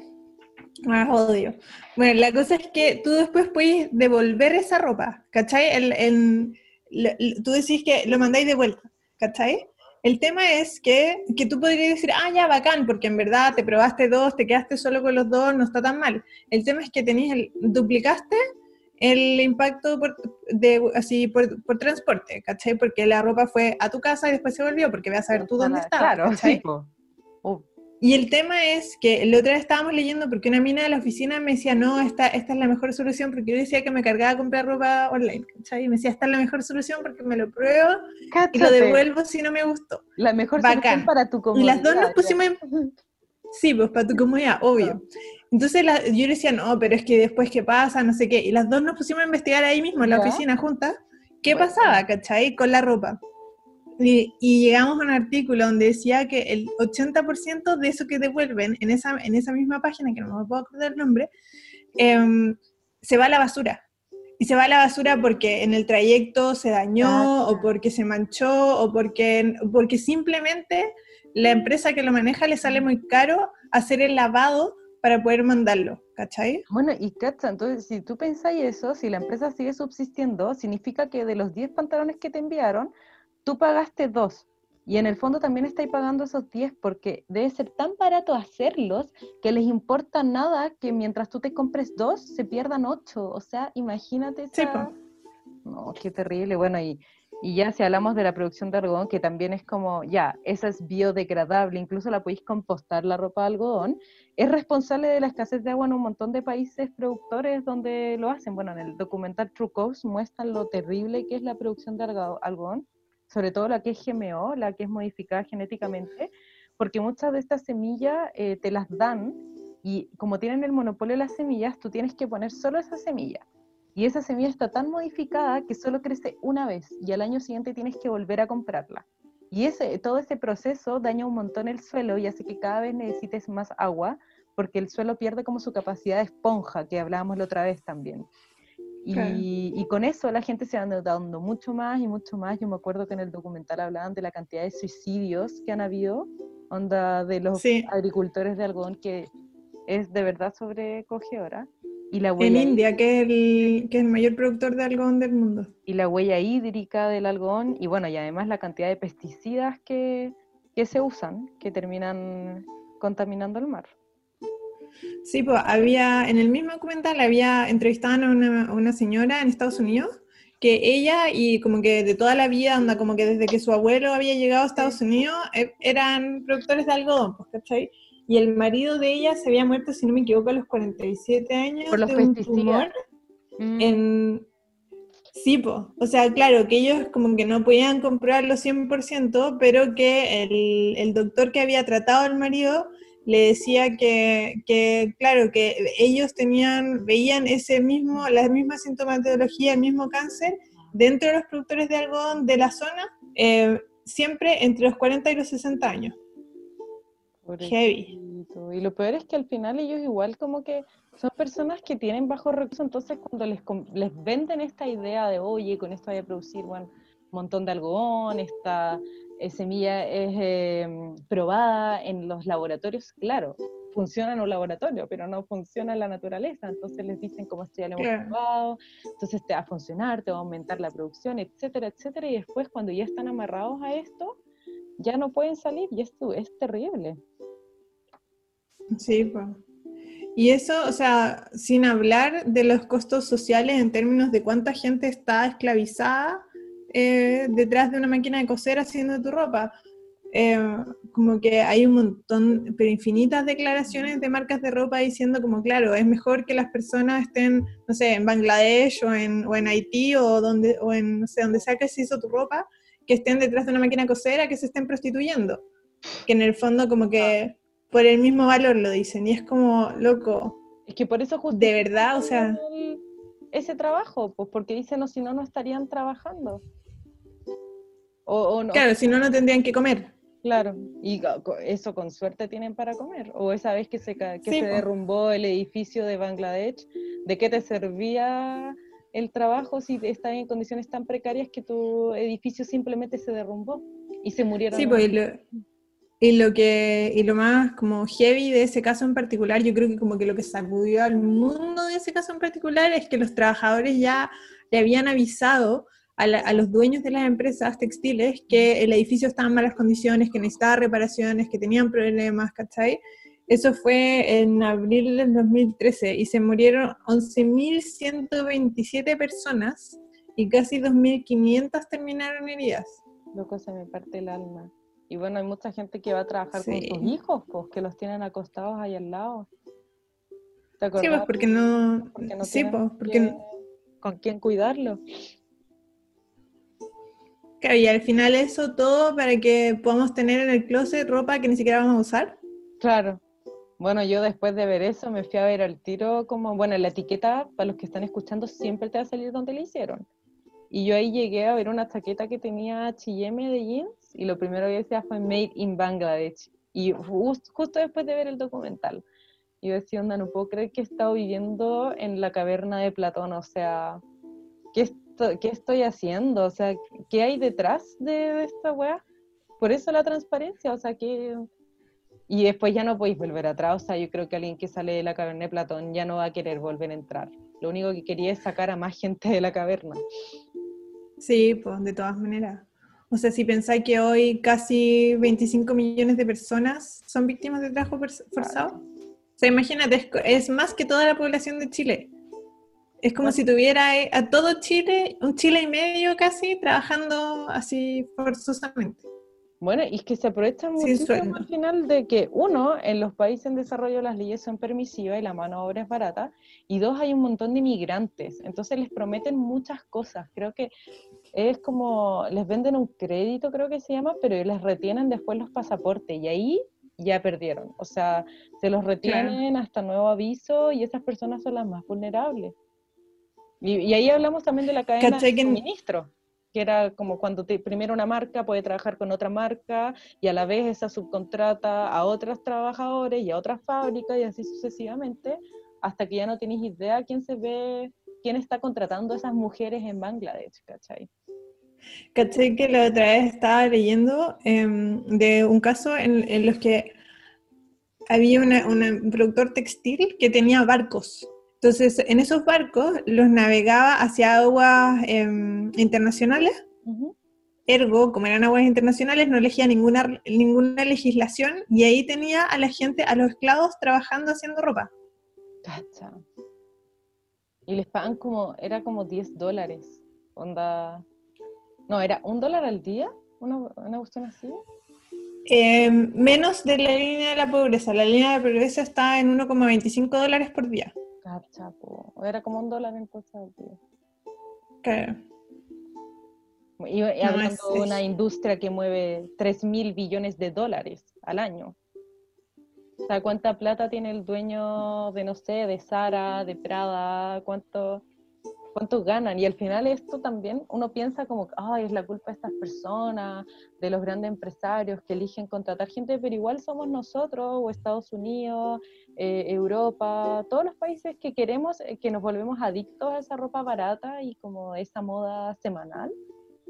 S1: Ah, odio. Bueno, la cosa es que tú después puedes devolver esa ropa, ¿cachai? El, tú decís que lo mandáis de vuelta, ¿cachai? El tema es que, que, tú podrías decir, ah, ya, bacán, porque en verdad te probaste dos, te quedaste solo con los dos, no está tan mal. El tema es que tenías el, duplicaste el impacto por, de, así, por, por, transporte, ¿cachai? Porque la ropa fue a tu casa y después se volvió, porque vas a saber tú dónde estaba,
S2: claro,
S1: ¿cachai? Y el tema es que la otra vez estábamos leyendo porque una mina de la oficina me decía, no, esta, esta es la mejor solución, porque yo decía que me cargaba a comprar ropa online, ¿cachai? Y me decía, esta es la mejor solución porque me lo pruebo y lo devuelvo si no me gustó.
S2: La mejor solución para tu
S1: comunidad. Y las dos nos pusimos en... Sí, pues para tu comunidad, obvio. Entonces yo le decía, no, pero es que después qué pasa, no sé qué. Y las dos nos pusimos a investigar ahí mismo en la oficina juntas qué pasaba, ¿cachai? Con la ropa. Y, llegamos a un artículo donde decía que el 80% de eso que devuelven en esa, en esa misma página, que no me puedo acordar el nombre, em, se va a la basura. Y se va a la basura porque en el trayecto se dañó, o porque se manchó, o porque, porque simplemente la empresa que lo maneja le sale muy caro hacer el lavado para poder mandarlo, ¿cachai?
S2: Bueno, y cacha, entonces si tú pensáis eso, si la empresa sigue subsistiendo, significa que de los 10 pantalones que te enviaron, tú pagaste dos y en el fondo también estáis pagando esos 10 porque debe ser tan barato hacerlos que les importa nada que mientras tú te compres dos se pierdan ocho. O sea, imagínate esa... No, qué terrible. Bueno, y, y ya si hablamos de la producción de algodón, que también es como, ya, esa es biodegradable, incluso la podéis compostar la ropa de algodón, es responsable de la escasez de agua en un montón de países productores donde lo hacen. Bueno, en el documental True Coast muestran lo terrible que es la producción de algodón sobre todo la que es GMO, la que es modificada genéticamente, porque muchas de estas semillas eh, te las dan Y como tienen el monopolio de las semillas, tú tienes que poner solo esa semilla. Y esa semilla está tan modificada que solo crece una vez y al año siguiente tienes que volver a comprarla. Y ese, todo ese proceso daña un montón el suelo y hace que cada vez necesites más agua porque el suelo pierde como su capacidad de esponja, que hablábamos la otra vez también. Y, con eso la gente se va dando mucho más y mucho más. Yo me acuerdo que en el documental hablaban de la cantidad de suicidios que han habido, onda de los agricultores de algodón, que es de verdad sobrecogedora.
S1: Y la en India, que es, el, que es el mayor productor de algodón del mundo.
S2: Y la huella hídrica del algodón, y bueno, y además la cantidad de pesticidas que, que se usan, que terminan contaminando el mar.
S1: Sí, pues había, en el mismo documental había entrevistado a una, señora en Estados Unidos que ella y como que de toda la vida, anda como que desde que su abuelo había llegado a Estados Unidos, e, eran productores de algodón, pues, ¿cachai? Y el marido de ella se había muerto, si no me equivoco, a los 47 años
S2: Por los de un tumor
S1: mm. en... Sí, pues, o sea, claro, que ellos como que no podían comprarlo 100%, pero que el, el doctor que había tratado al marido le decía que, que, claro, que ellos tenían, veían ese mismo, la misma sintomatología, el mismo cáncer dentro de los productores de algodón de la zona, eh, siempre entre los 40 y los 60 años.
S2: Heavy. Y lo peor es que al final ellos igual como que son personas que tienen bajo recursos, entonces cuando les, les venden esta idea de, oye, con esto voy a producir un montón de algodón, esta semilla es em, probada en los laboratorios, claro, funciona en un laboratorio, pero no funciona en la naturaleza. Entonces les dicen cómo esto ya lo hemos probado, entonces te va a funcionar, te va a aumentar la producción, etcétera, etcétera. Y después, cuando ya están amarrados a esto, ya no pueden salir y esto es terrible.
S1: Sí, pues. Y eso, o sea, sin hablar de los costos sociales en términos de cuánta gente está esclavizada eh, detrás de una máquina de coser haciendo tu ropa. Eh, como que hay un montón, pero infinitas declaraciones de marcas de ropa diciendo como, claro, es mejor que las personas estén, no sé, en Bangladesh o en, o en Haití o, donde, o en, no sé, donde sea que se hizo tu ropa, que estén detrás de una máquina de coser a que se estén prostituyendo. Que en el fondo como que por el mismo valor lo dicen y es como, loco.
S2: Es que por eso
S1: justo... De verdad, o sea...
S2: Ese trabajo, pues porque dicen, no, si no, no estarían trabajando. O, no.
S1: Claro, si no, no tendrían que comer.
S2: Claro, y eso con suerte tienen para comer. O esa vez que se, que se derrumbó el edificio de Bangladesh, ¿de qué te servía el trabajo si estás en condiciones tan precarias que tu edificio simplemente se derrumbó y se murieron?
S1: Sí, pues y lo, y lo, que, y lo más como heavy de ese caso en particular, yo creo que como que lo que sacudió al mundo de ese caso en particular es que los trabajadores ya le habían avisado a, los dueños de las empresas textiles que el edificio estaba en malas condiciones, que necesitaba reparaciones, que tenían problemas, ¿cachai? Eso fue en abril del 2013 y se murieron 11.127 personas y casi 2.500 terminaron heridas.
S2: Loco, se me parte el alma. Y bueno, hay mucha gente que va a trabajar con sus hijos, pues, que los tienen acostados ahí al lado.
S1: ¿Te sí, pues porque no... sí, pues, porque...
S2: con quién cuidarlo.
S1: Claro, y al final eso todo para que podamos tener en el closet ropa que ni siquiera vamos a usar.
S2: Claro. Bueno, yo después de ver eso me fui a ver al tiro como, bueno, la etiqueta, para los que están escuchando, siempre te va a salir donde le hicieron. Y yo ahí llegué a ver una chaqueta que tenía H&M de jeans y lo primero que decía fue Made in Bangladesh. Y justo después de ver el documental, yo decía, onda, no puedo creer que he estado viviendo en la caverna de Platón, o sea, ¿qué, ¿qué estoy haciendo? O sea, ¿qué hay detrás de, esta weá? Por eso la transparencia, o sea, que... Y después ya no podéis volver atrás, o sea, yo creo que alguien que sale de la caverna de Platón ya no va a querer volver a entrar. Lo único que quería es sacar a más gente de la caverna.
S1: Sí, pues de todas maneras. O sea, si pensáis que hoy casi 25 millones de personas son víctimas de trabajo forzado, o sea, imagínate, es más que toda la población de Chile. Es como si tuviera a todo Chile, un Chile y medio casi, trabajando así forzosamente.
S2: Bueno, y es que se aprovechan muchísimo al final de que, uno, en los países en desarrollo las leyes son permisivas y la mano de obra es barata, y dos, hay un montón de inmigrantes, entonces les prometen muchas cosas. Creo que es como, les venden un crédito, creo que se llama, pero les retienen después los pasaportes, y ahí ya perdieron. O sea, se los retienen hasta nuevo aviso y esas personas son las más vulnerables. Y, ahí hablamos también de la cadena de suministro, que era como cuando te, primero una marca puede trabajar con otra marca y a la vez esa subcontrata a otros trabajadores y a otras fábricas y así sucesivamente, hasta que ya no tienes idea quién se ve, quién está contratando a esas mujeres en Bangladesh, ¿cachai?
S1: Que la otra vez estaba leyendo em, de un caso en, en los que había un productor textil que tenía barcos. Entonces, en esos barcos los navegaba hacia aguas em, internacionales. Ergo, como eran aguas internacionales, no elegía ninguna, ninguna legislación y ahí tenía a la gente, a los esclavos, trabajando haciendo ropa.
S2: Cacha. Y les pagan como, era como 10 dólares. Onda. No, era un dólar al día, una, una cuestión así.
S1: Em, menos de la línea de la pobreza. La línea de pobreza está en 1,25 dólares por día.
S2: Cachapo. Era como un dólar entonces al día.
S1: ¿Qué?
S2: Y, hablando de una industria que mueve 3 mil billones de dólares al año. O sea, ¿cuánta plata tiene el dueño de, no sé, de Sara, de Prada? ¿Cuánto, cuánto ganan. Y al final esto también uno piensa como, ay, es la culpa de estas personas, de los grandes empresarios que eligen contratar gente, pero igual somos nosotros, o Estados Unidos, eh, Europa, todos los países que queremos, eh, que nos volvemos adictos a esa ropa barata y como esa moda semanal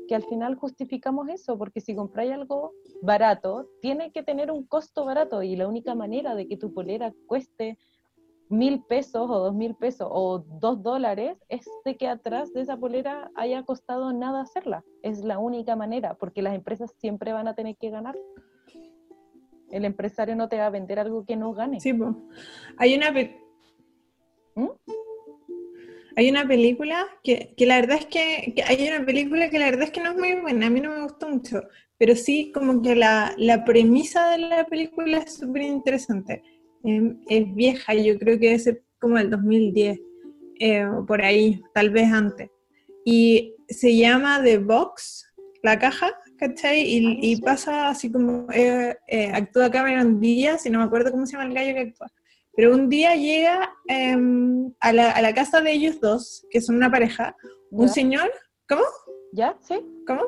S2: que al final justificamos eso, porque si compráis algo barato, tiene que tener un costo barato y la única manera de que tu polera cueste mil pesos o dos mil pesos o dos dólares es de que atrás de esa polera haya costado nada hacerla. Es la única manera, porque las empresas siempre van a tener que ganar. El empresario no te va a vender algo que no gane.
S1: Sí, hay una... ¿Mm? Hay una película que, que la verdad es que, que, hay una película que la verdad es que no es muy buena, a mí no me gustó mucho, pero sí como que la, la premisa de la película es súper interesante Em, es vieja, yo creo que debe ser como el 2010, eh, por ahí, tal vez antes. Y se llama The Box, la caja, ¿cachai? Y, y pasa así como, eh, eh, actúa Cameron Díaz, y no me acuerdo cómo se llama el gallo que actúa. Pero un día llega em, a, la, a, la, casa de ellos dos, que son una pareja, un señor, ¿cómo?
S2: ¿Ya? ¿Sí?
S1: ¿Cómo?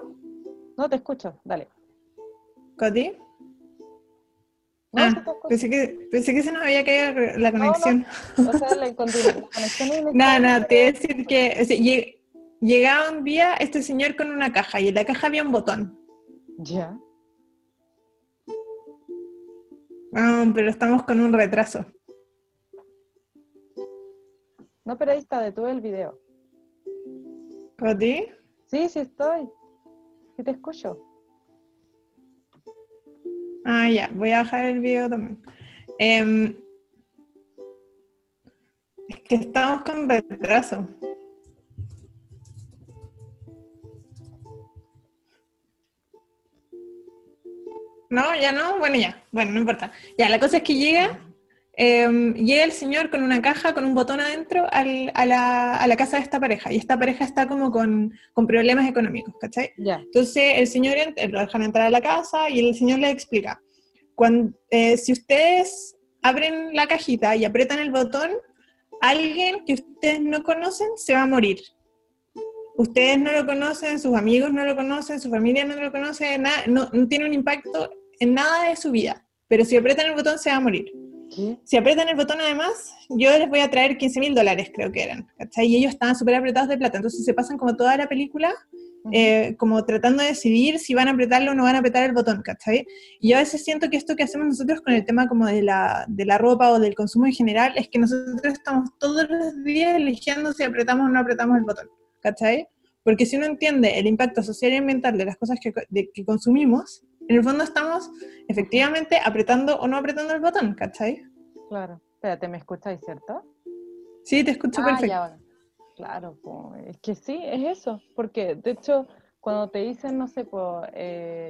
S2: No te escucho, dale.
S1: ¿Coti? Ah, pensé, que, pensé que se nos había caído la conexión.
S2: No, O sea, la, conexión
S1: No, no, te voy a decir que llegaba un día este señor con una caja y en la caja había un botón.
S2: Ya.
S1: Ah, pero estamos con un retraso.
S2: No, pero ahí está, detuve el video.
S1: ¿Coti?
S2: Sí, sí estoy. Sí te escucho.
S1: Ah, ya, voy a bajar el video también. Em, es que estamos con retraso. No, ya no, bueno, ya, bueno, no importa. Ya, la cosa es que llega, em, llega el señor con una caja, con un botón adentro a, la, casa de esta pareja, y esta pareja está como con, problemas económicos, ¿cachai? Entonces el señor lo dejan entrar a la casa y el señor le explica, cuando, eh, si ustedes abren la cajita y aprietan el botón, alguien que ustedes no conocen se va a morir. Ustedes no lo conocen, sus amigos no lo conocen, su familia no lo conoce, nada, no, tiene un impacto en nada de su vida. Pero si aprietan el botón, se va a morir. Si aprietan el botón, además, yo les voy a traer 15 mil dólares, creo que eran. Y ellos estaban súper apretados de plata. Entonces se pasan como toda la película eh, como tratando de decidir si van a apretarlo o no van a apretar el botón, ¿cachai? Y yo a veces siento que esto que hacemos nosotros con el tema como de la, de la ropa o del consumo en general es que nosotros estamos todos los días eligiendo si apretamos o no apretamos el botón, ¿cachai? Porque si uno entiende el impacto social y ambiental de las cosas que, que consumimos, en el fondo estamos efectivamente apretando o no apretando el botón, ¿cachai?
S2: Claro. Espérate, ¿me escucháis, cierto?
S1: Sí, te escucho ah, perfecto.
S2: Claro, es que sí, es eso, porque de hecho cuando te dicen, no sé, pues,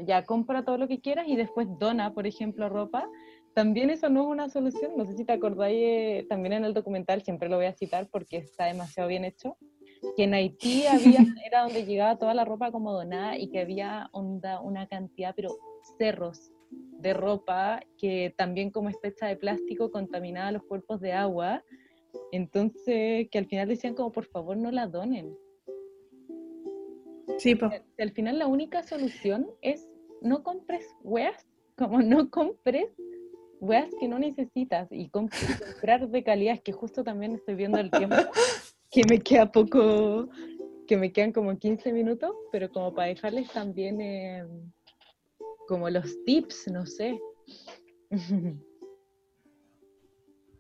S2: ya compra todo lo que quieras y después dona, por ejemplo, ropa, también eso no es una solución. No sé si te acordáis, eh, también en el documental, siempre lo voy a citar porque está demasiado bien hecho, que en Haití había, era donde llegaba toda la ropa como donada y que había onda, una cantidad, pero cerros de ropa que también como está hecha de plástico contaminaba los cuerpos de agua. Entonces, que al final decían como por favor no la donen.
S1: Sí, pues.
S2: Al final la única solución es no compres weas, como no compres weas que no necesitas y comprar de calidad, que justo también estoy viendo el tiempo, que me queda poco, que me quedan como 15 minutos, pero como para dejarles también eh, como los tips, no sé.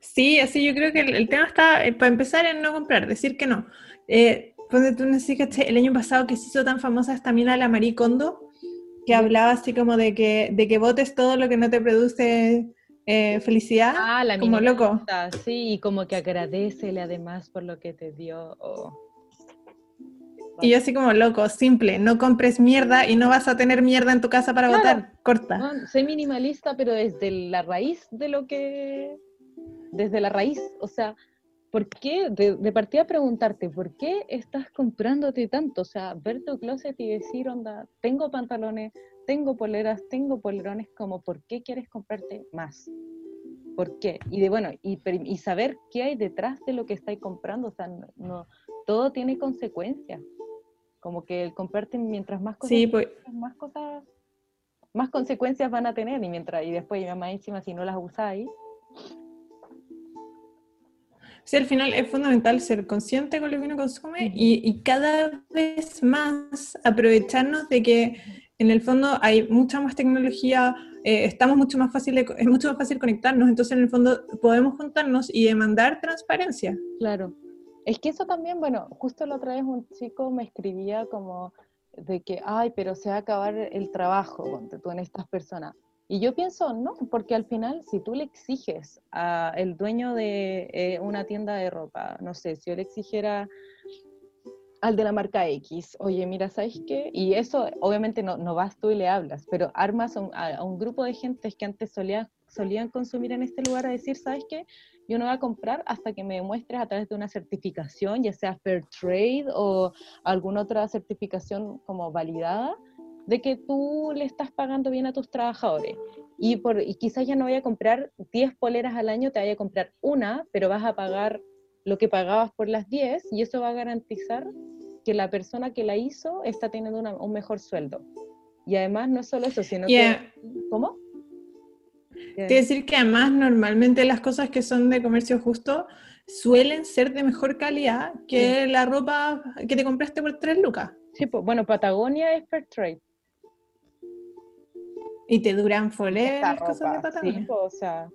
S1: Sí, así yo creo que el, tema está, eh, para empezar, en no comprar, decir que no. Eh, tú necesitas el año pasado que se hizo tan famosa esta mina la Marie Kondo, que hablaba así como de que, de que votes todo lo que no te produce eh, felicidad,
S2: ah, la
S1: como loco.
S2: Sí, y como que agradecele además por lo que te dio.
S1: Y yo así como loco, simple, no compres mierda y no vas a tener mierda en tu casa para votar, corta.
S2: soy minimalista, pero desde la raíz de lo que, desde la raíz, o sea, ¿por qué, de, de, partida preguntarte, ¿por qué estás comprándote tanto? O sea, ver tu closet y decir, onda, tengo pantalones, tengo poleras, tengo polerones, como por qué quieres comprarte más. ¿Por qué? Y de bueno, y, y saber qué hay detrás de lo que estáis comprando, o sea, no, todo tiene consecuencias. Como que el comprarte mientras más cosas,
S1: pues
S2: más cosas, más consecuencias van a tener, y mientras, y después ya más encima si no las usáis.
S1: Sí, al final es fundamental ser consciente con lo que uno consume y, y, cada vez más aprovecharnos de que en el fondo hay mucha más tecnología, eh, estamos mucho más fácil es mucho más fácil conectarnos, entonces en el fondo podemos juntarnos y demandar transparencia.
S2: Claro. Es que eso también, bueno, justo la otra vez un chico me escribía como de que, ay, pero se va a acabar el trabajo, ponte tú en estas personas. Y yo pienso, no, porque al final, si tú le exiges al dueño de eh, una tienda de ropa, no sé, si yo le exigiera al de la marca X, oye, mira, ¿sabes qué? Y eso obviamente no, no vas tú y le hablas, pero armas a un, grupo de gente que antes solía, solían consumir en este lugar a decir, ¿sabes qué? Yo no voy a comprar hasta que me demuestres a través de una certificación, ya sea Fair Trade o alguna otra certificación como validada, de que tú le estás pagando bien a tus trabajadores. Y, por, y quizás ya no vaya a comprar 10 poleras al año, te vaya a comprar una, pero vas a pagar lo que pagabas por las 10 y eso va a garantizar que la persona que la hizo está teniendo un mejor sueldo. Y además no es solo eso, sino que... ¿Cómo?
S1: Quiere decir que además normalmente las cosas que son de comercio justo suelen ser de mejor calidad que la ropa que te compraste por 3 lucas.
S2: Sí, pues, bueno, Patagonia es fair trade.
S1: Y te duran forever las cosas de Patagonia.
S2: Sí, o sea,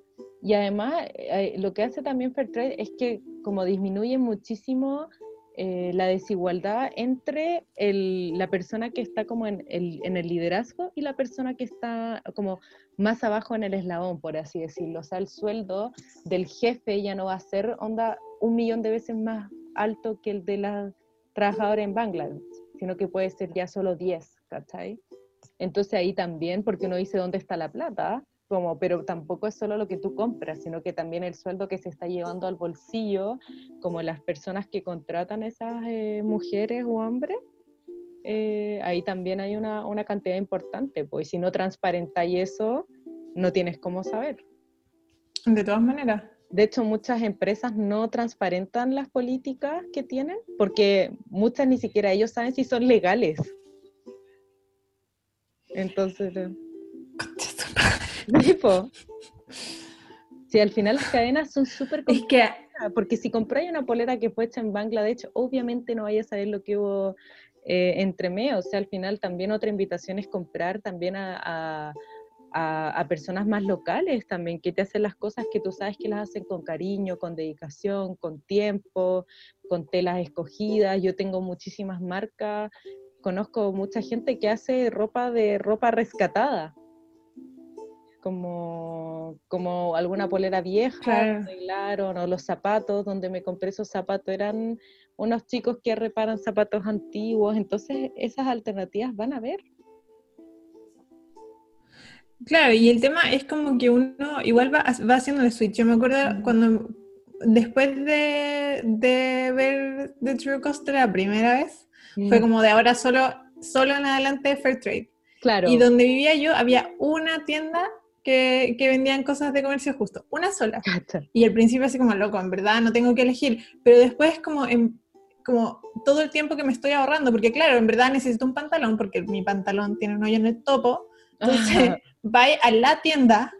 S2: y además, eh, lo que hace también Fairtrade es que como disminuye muchísimo eh, la desigualdad entre la persona que está como en el, liderazgo y la persona que está como más abajo en el eslabón, por así decirlo. O sea, el sueldo del jefe ya no va a ser onda un millón de veces más alto que el de la trabajadora en Bangladesh, sino que puede ser ya solo 10, ¿cachai? Entonces ahí también, porque uno dice dónde está la plata, como, pero tampoco es solo lo que tú compras, sino que también el sueldo que se está llevando al bolsillo, como las personas que contratan esas eh, mujeres o hombres, eh, ahí también hay una, una, cantidad importante, pues si no transparentáis eso, no tienes cómo saber.
S1: De todas maneras.
S2: De hecho, muchas empresas no transparentan las políticas que tienen porque muchas ni siquiera ellos saben si son legales. Entonces... Eh, Tipo. Si al final las cadenas son súper
S1: Es que
S2: porque si compráis una polera que fue hecha en Bangladesh, obviamente no vayas a saber lo que hubo eh, entre medio. O sea, al final también otra invitación es comprar también a, a, personas más locales también, que te hacen las cosas que tú sabes que las hacen con cariño, con dedicación, con tiempo, con telas escogidas. Yo tengo muchísimas marcas, conozco mucha gente que hace ropa de ropa rescatada como, como alguna polera vieja, claro. o los zapatos, donde me compré esos zapatos eran unos chicos que reparan zapatos antiguos, entonces esas alternativas van a ver.
S1: Claro, y el tema es como que uno igual va, va haciendo el switch. Yo me acuerdo cuando, después de, de, ver The True Cost la primera vez, fue como de ahora solo, solo en adelante Fair Trade.
S2: Claro.
S1: Y donde vivía yo había una tienda que, que, vendían cosas de comercio justo, una sola. Y al principio así como, loco, en verdad no tengo que elegir, pero después como, en, como todo el tiempo que me estoy ahorrando, porque claro, en verdad necesito un pantalón, porque mi pantalón tiene un hoyo en el topo, entonces va a la tienda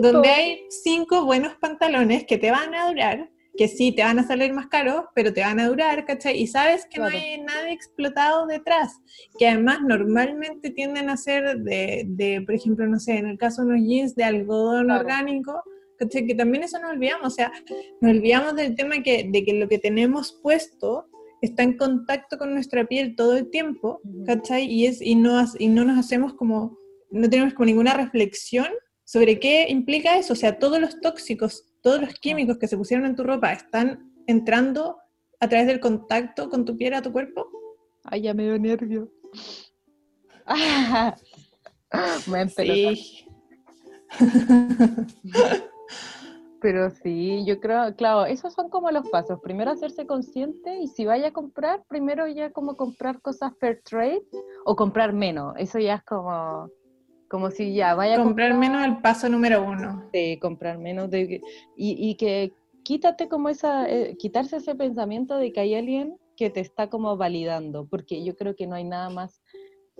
S1: donde hay cinco buenos pantalones que te van a durar, que sí, te van a salir más caros, pero te van a durar, ¿cachai? Y sabes que no hay nada explotado detrás, que además normalmente tienden a ser de, de, por ejemplo, no sé, en el caso de unos jeans de algodón orgánico, ¿cachai? Que también eso nos olvidamos, o sea, nos olvidamos del tema que, de que lo que tenemos puesto está en contacto con nuestra piel todo el tiempo, ¿cachai? Y, es, y, no, y no nos hacemos como, no tenemos como ninguna reflexión sobre qué implica eso, o sea, todos los tóxicos, todos los químicos que se pusieron en tu ropa están entrando a través del contacto con tu piel a tu cuerpo.
S2: Ay, ya me dio nervio. me sí. Pero sí, yo creo, claro, esos son como los pasos. Primero hacerse consciente y si vaya a comprar, primero ya como comprar cosas fair trade o comprar menos. Eso ya es como como si ya vaya
S1: a comprar menos el paso número uno.
S2: Sí, comprar menos de, y, y que quítate como esa, eh, quitarse ese pensamiento de que hay alguien que te está como validando, porque yo creo que no hay nada más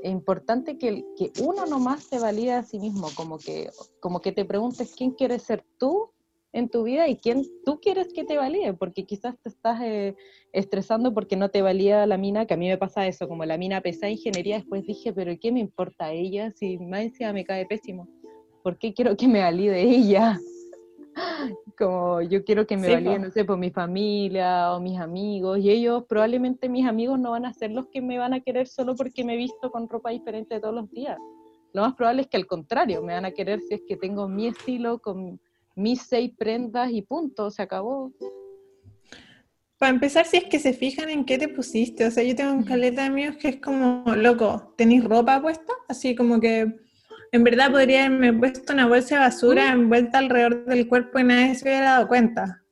S2: importante que, que uno nomás te valida a sí mismo, como que, como que te preguntes quién quieres ser tú en tu vida y quién tú quieres que te valide, porque quizás te estás eh, estresando porque no te valía la mina, que a mí me pasa eso, como la mina pesada ingeniería, después dije, pero ¿qué me importa ella si más encima me cae pésimo? ¿Por qué quiero que me valide ella? como yo quiero que me valide, no sé, por mi familia o mis amigos, y ellos probablemente mis amigos no van a ser los que me van a querer solo porque me he visto con ropa diferente todos los días. Lo más probable es que al contrario, me van a querer si es que tengo mi estilo con mis seis prendas y punto, se acabó.
S1: Para empezar, si es que se fijan en qué te pusiste, o sea, yo tengo un caleta de amigos que es como, loco, ¿tenéis ropa puesta? Así como que, en verdad podría haberme puesto una bolsa de basura envuelta alrededor del cuerpo y nadie se hubiera dado cuenta.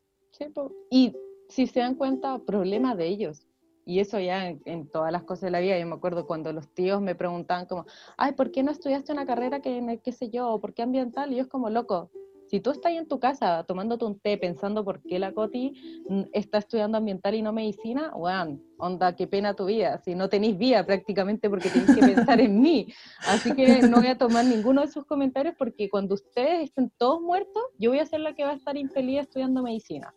S2: y si se dan cuenta, problema de ellos. Y eso ya en, todas las cosas de la vida, yo me acuerdo cuando los tíos me preguntaban como, ay, ¿por qué no estudiaste una carrera que, qué sé yo, por qué ambiental? Y yo es como, loco, si tú estás en tu casa tomándote un té pensando por qué la Coti está estudiando ambiental y no medicina, bueno, onda, qué pena tu vida. Si no tenéis vida prácticamente porque tenéis que pensar en mí. Así que no voy a tomar ninguno de sus comentarios porque cuando ustedes estén todos muertos, yo voy a ser la que va a estar infeliz estudiando medicina.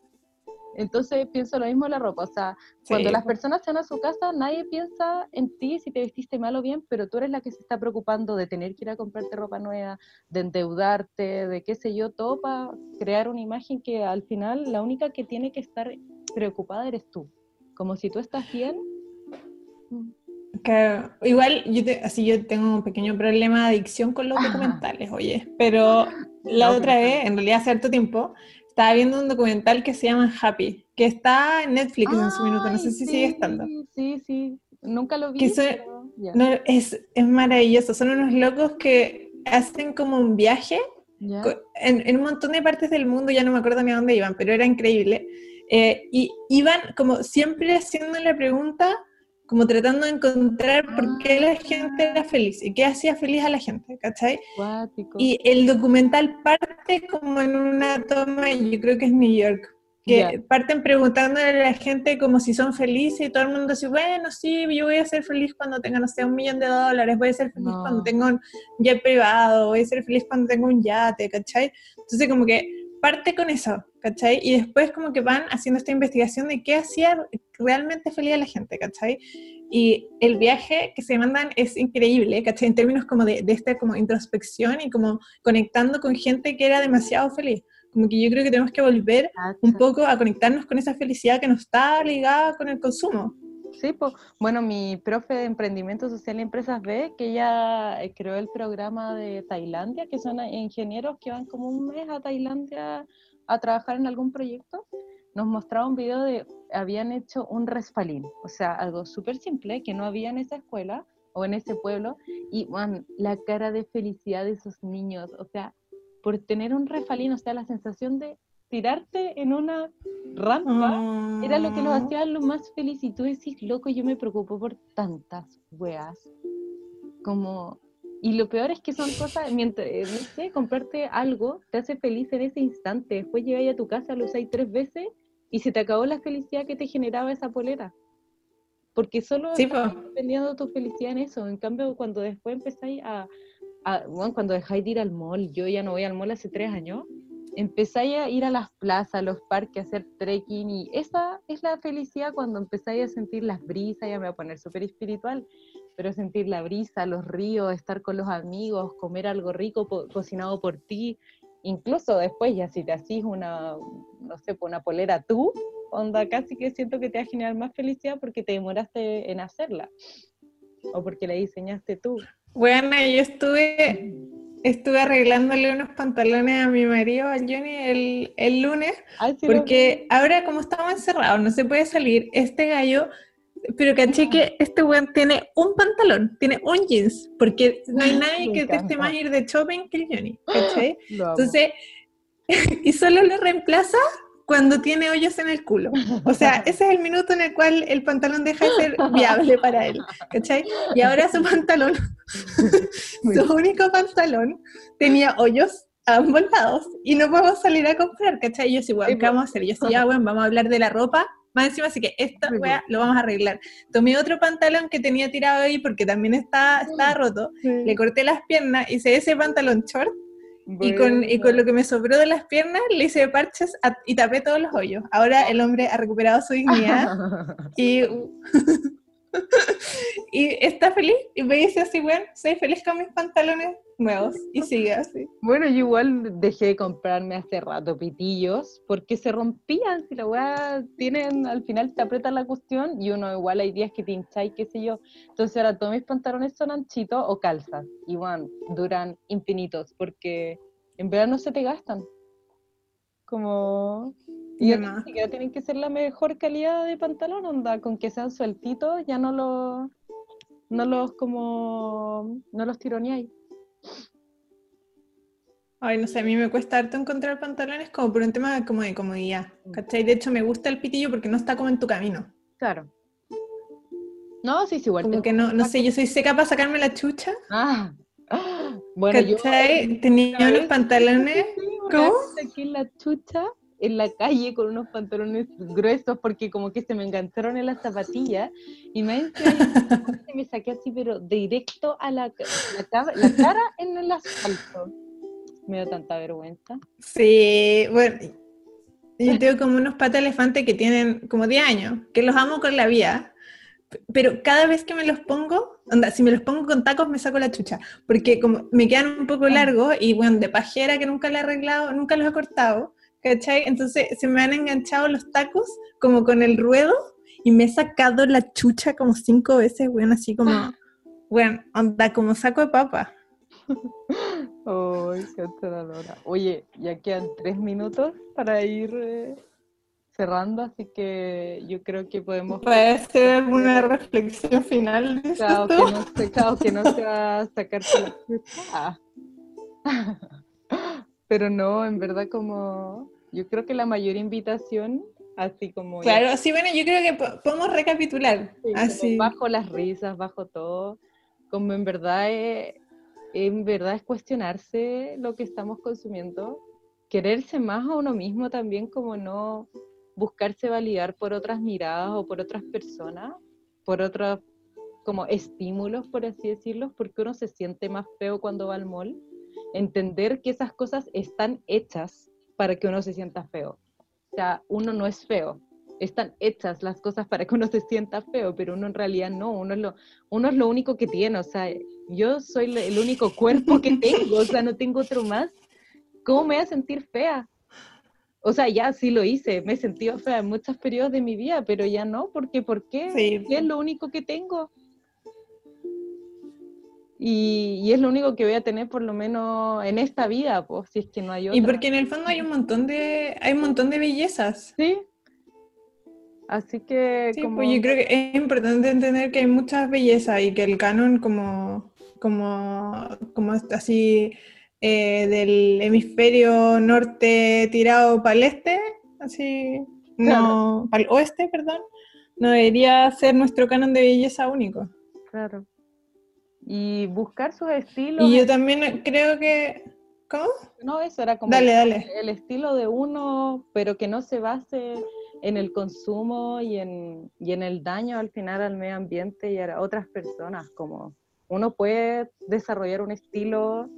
S2: Entonces pienso lo mismo en la ropa, o sea, cuando las personas están a su casa, nadie piensa en ti si te vestiste mal o bien, pero tú eres la que se está preocupando de tener que ir a comprarte ropa nueva, de endeudarte, de qué sé yo, todo para crear una imagen que al final la única que tiene que estar preocupada eres tú. Como si tú estás bien.
S1: Que, igual, yo así yo tengo un pequeño problema de adicción con los documentales, oye, pero la otra vez, en realidad hace cierto tiempo, estaba viendo un documental que se llama Happy, que está en Netflix en su minuto, no sé si sigue estando.
S2: Sí, sí, nunca lo vi.
S1: no, es, es, maravilloso, son unos locos que hacen como un viaje en, en, un montón de partes del mundo, ya no me acuerdo ni a dónde iban, pero era increíble. Eh, y iban como siempre haciendo la pregunta como tratando de encontrar por qué la gente era feliz y qué hacía feliz a la gente, ¿cachai? Y el documental parte como en una toma, yo creo que es New York, que parten preguntándole a la gente como si son felices y todo el mundo dice, bueno, sí, yo voy a ser feliz cuando tenga, no sé, un millón de dólares, voy a ser feliz cuando tenga un jet privado, voy a ser feliz cuando tenga un yate, ¿cachai? Entonces como que parte con eso, ¿cachai? Y después como que van haciendo esta investigación de qué hacía realmente feliz a la gente, ¿cachai? Y el viaje que se mandan es increíble, ¿cachai? En términos como de, de esta como introspección y como conectando con gente que era demasiado feliz. Como que yo creo que tenemos que volver un poco a conectarnos con esa felicidad que nos está ligada con el consumo.
S2: Sí, pues, bueno, mi profe de Emprendimiento Social y Empresas B, que ya eh, creó el programa de Tailandia, que son ingenieros que van como un mes a Tailandia a trabajar en algún proyecto, nos mostraba un video de, habían hecho un resfalín, o sea, algo súper simple que no había en esa escuela o en ese pueblo, y man, la cara de felicidad de esos niños, o sea, por tener un resfalín, o sea, la sensación de tirarte en una rampa era lo que los ah. hacía lo más feliz. Y tú decís, loco, yo me preocupo por tantas weas. Como, Y lo peor es que son cosas, mientras, eh, no sé, comprarte algo te hace feliz en ese instante. Después llegáis a tu casa, lo usáis tres veces y se te acabó la felicidad que te generaba esa polera. Porque solo
S1: Sí,
S2: estás
S1: po.
S2: dependiendo tu felicidad en eso. En cambio, cuando después empezáis a, a- bueno, cuando dejáis de ir al mall, yo ya no voy al mall hace tres años, empezáis a ir a las plazas, a los parques, a hacer trekking y esa es la felicidad cuando empezáis a sentir las brisas, ya me voy a poner súper espiritual, pero sentir la brisa, los ríos, estar con los amigos, comer algo rico po- cocinado por ti, incluso después ya si te hacís una, no sé, una polera tú, onda casi que siento que te va a generar más felicidad porque te demoraste en hacerla o porque la diseñaste tú.
S1: Bueno, yo estuve, estuve arreglándole unos pantalones a mi marido, al Johnny, el, el lunes,
S2: Ay, sí
S1: porque ahora como estamos encerrados, no se puede salir, este gallo, pero caché que este weón tiene un pantalón, tiene un jeans, porque no hay nadie que te esté más ir de shopping que el Johnny, ¿cachai? Entonces, y solo lo reemplaza cuando tiene hoyos en el culo. O sea, ese es el minuto en el cual el pantalón deja de ser viable para él, ¿cachai? Y ahora su pantalón, su único pantalón, tenía hoyos a ambos lados y no podemos salir a comprar, ¿cachai? Y yo sí, weón, ¿qué
S2: pues.
S1: vamos a hacer? Yo sí, ya, weón, vamos a hablar de la ropa. Más encima, así que esta
S2: Sí,
S1: weá lo vamos a arreglar. Tomé otro pantalón que tenía tirado ahí porque también está, estaba roto. Le corté las piernas, hice ese pantalón short y con, y con lo que me sobró de las piernas le hice parches a- y tapé todos los hoyos. Ahora el hombre ha recuperado su dignidad y, y está feliz. Y me dice así, bueno, soy feliz con mis pantalones nuevos. Y sigue así.
S2: Bueno, yo igual dejé de comprarme hace rato pitillos porque se rompían. Si la weá tienen, al final te aprieta la cuestión y uno igual hay días que te hincháis, qué sé yo. Entonces ahora todos mis pantalones son anchitos o calzas. Y bueno, duran infinitos porque en verano se te gastan. Como. Y
S1: más.
S2: ni siquiera tienen que ser la mejor calidad de pantalón, onda, con que sean sueltitos, ya no los. No los como. No los tironeáis.
S1: Ay, no sé, a mí me cuesta harto encontrar pantalones como por un tema como de comodidad. ¿Cachai? De hecho, me gusta el pitillo porque no está como en tu camino.
S2: Claro. No, sí, sí, igual.
S1: Como que no, no sé, yo soy seca para sacarme la chucha.
S2: Ah, ah, bueno, yo
S1: ¿Cachai? Tenía
S2: una
S1: unos pantalones. ¿Cómo?
S2: saqué la chucha en la calle con unos pantalones gruesos porque como que se me engancharon en las zapatillas y me, me saqué así pero directo a la, la, la cara en el asfalto. Me dio tanta vergüenza.
S1: Sí, bueno, yo tengo como unos patas elefante que tienen como 10 años, que los amo con la vida, pero cada vez que me los pongo, onda, si me los pongo con tacos me saco la chucha, porque como me quedan un poco largos y bueno, de pajera que nunca le he arreglado, nunca los he cortado, ¿cachai? Entonces se me han enganchado los tacos como con el ruedo y me he sacado la chucha como cinco veces, bueno, así como, bueno, onda, como saco de papa.
S2: Ay, qué aterradora. Oye, ya quedan tres minutos para ir eh, cerrando, así que yo creo que podemos
S1: ¿Puede hacer alguna reflexión final
S2: Claro, que no se, claro, que no se va a sacarte la chucha. Ah. Pero no, en verdad como yo creo que la mayor invitación, así como ya-
S1: Claro, así bueno, yo creo que po- podemos recapitular.
S2: sí,
S1: Así.
S2: bajo las risas, bajo todo, como en verdad es, en verdad es cuestionarse lo que estamos consumiendo, quererse más a uno mismo también, como no buscarse validar por otras miradas o por otras personas, por otros como estímulos, por así decirlo, porque uno se siente más feo cuando va al mall. Entender que esas cosas están hechas para que uno se sienta feo. O sea, uno no es feo, están hechas las cosas para que uno se sienta feo, pero uno en realidad no, uno es lo, uno es lo único que tiene, o sea, yo soy el único cuerpo que tengo, o sea, no tengo otro más. ¿Cómo me voy a sentir fea? O sea, ya sí lo hice, me he sentido fea en muchos periodos de mi vida, pero ya no, porque ¿por qué?
S1: Sí.
S2: ¿Qué es lo único que tengo? Y, y es lo único que voy a tener por lo menos en esta vida, pues, si es que no hay otra.
S1: Y porque en el fondo hay un montón de, hay un montón de bellezas.
S2: Sí. Así que
S1: Sí,
S2: como...
S1: pues yo creo que es importante entender que hay muchas bellezas y que el canon como, como, como así eh, del hemisferio norte tirado para el este, así, no, para el oeste, perdón, no debería ser nuestro canon de belleza único.
S2: Claro. Y buscar sus estilos.
S1: Y yo también creo que... ¿Cómo?
S2: No, eso era como
S1: dale, dale.
S2: el estilo de uno, pero que no se base en el consumo y en, y en el daño al final al medio ambiente y a otras personas, como uno puede desarrollar un estilo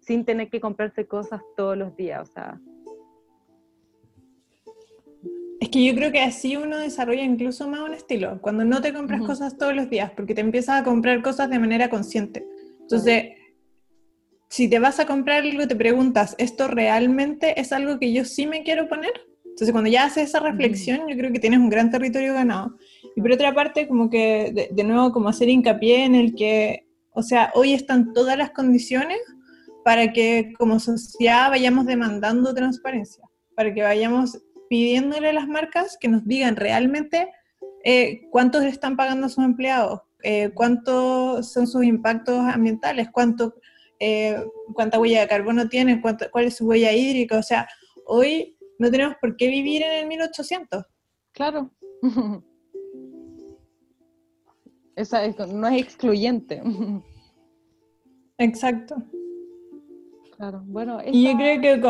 S2: sin tener que comprarse cosas todos los días, o sea.
S1: Es que yo creo que así uno desarrolla incluso más un estilo, cuando no te compras cosas todos los días, porque te empiezas a comprar cosas de manera consciente. Entonces, si te vas a comprar algo, te preguntas, ¿esto realmente es algo que yo sí me quiero poner? Entonces, cuando ya haces esa reflexión, yo creo que tienes un gran territorio ganado. Y por otra parte, como que, de, nuevo, como hacer hincapié en el que, o sea, hoy están todas las condiciones para que como sociedad vayamos demandando transparencia, para que vayamos pidiéndole a las marcas que nos digan realmente eh, cuántos están pagando a sus empleados, eh, cuántos son sus impactos ambientales, cuánto, eh, cuánta huella de carbono tienen, cuánto, cuál es su huella hídrica. O sea, hoy no tenemos por qué vivir en el 1800.
S2: Claro. Esa no es excluyente.
S1: Exacto.
S2: Claro, bueno.
S1: Y yo creo que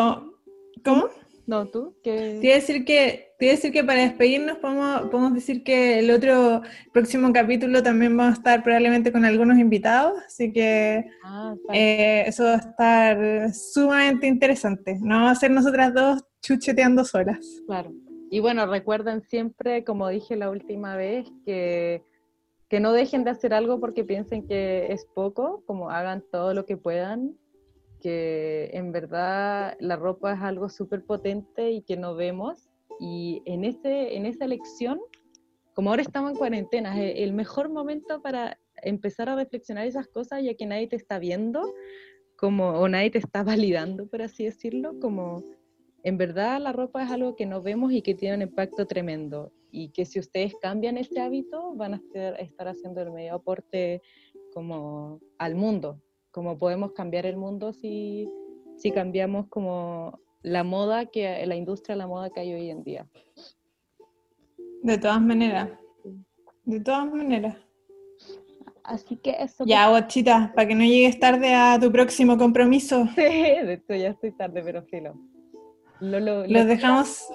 S1: ¿Cómo?
S2: No, tú. Que...
S1: Te, iba a decir que, te decir que para despedirnos podemos, podemos decir que el otro próximo capítulo también vamos a estar probablemente con algunos invitados, así que ah, eh, eso va a estar sumamente interesante. No vamos a ser nosotras dos chucheteando solas.
S2: Claro. Y bueno, recuerden siempre, como dije la última vez, que, que no dejen de hacer algo porque piensen que es poco, como hagan todo lo que puedan, que en verdad la ropa es algo súper potente y que no vemos. Y en, ese, en esa elección, como ahora estamos en cuarentena, el mejor momento para empezar a reflexionar esas cosas ya que nadie te está viendo como, o nadie te está validando, por así decirlo, como en verdad la ropa es algo que no vemos y que tiene un impacto tremendo y que si ustedes cambian ese hábito van a estar, haciendo el medio aporte como al mundo, como podemos cambiar el mundo si, si cambiamos como la moda, que la industria de la moda que hay hoy en día.
S1: De todas maneras, de todas maneras.
S2: Así que eso.
S1: Ya, guachita, para que no llegues tarde a tu próximo compromiso.
S2: Sí, de hecho ya estoy tarde, pero filo
S1: los dejamos,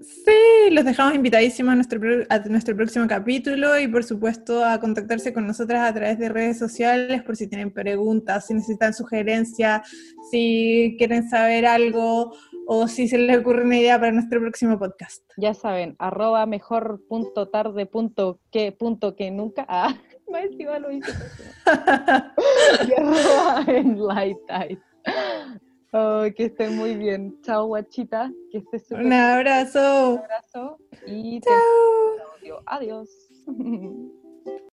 S1: sí, los dejamos invitadísimos a nuestro, a nuestro próximo capítulo y por supuesto a contactarse con nosotras a través de redes sociales por si tienen preguntas, si necesitan sugerencias, si quieren saber algo o si se les ocurre una idea para nuestro próximo podcast.
S2: Ya saben, arroba mejor punto tarde punto que punto que nunca. Ah, no lo hice. y arroba en light que estén muy bien. Chao, guachita. Que estés
S1: Un abrazo.
S2: Un abrazo. Y Chao. Adiós.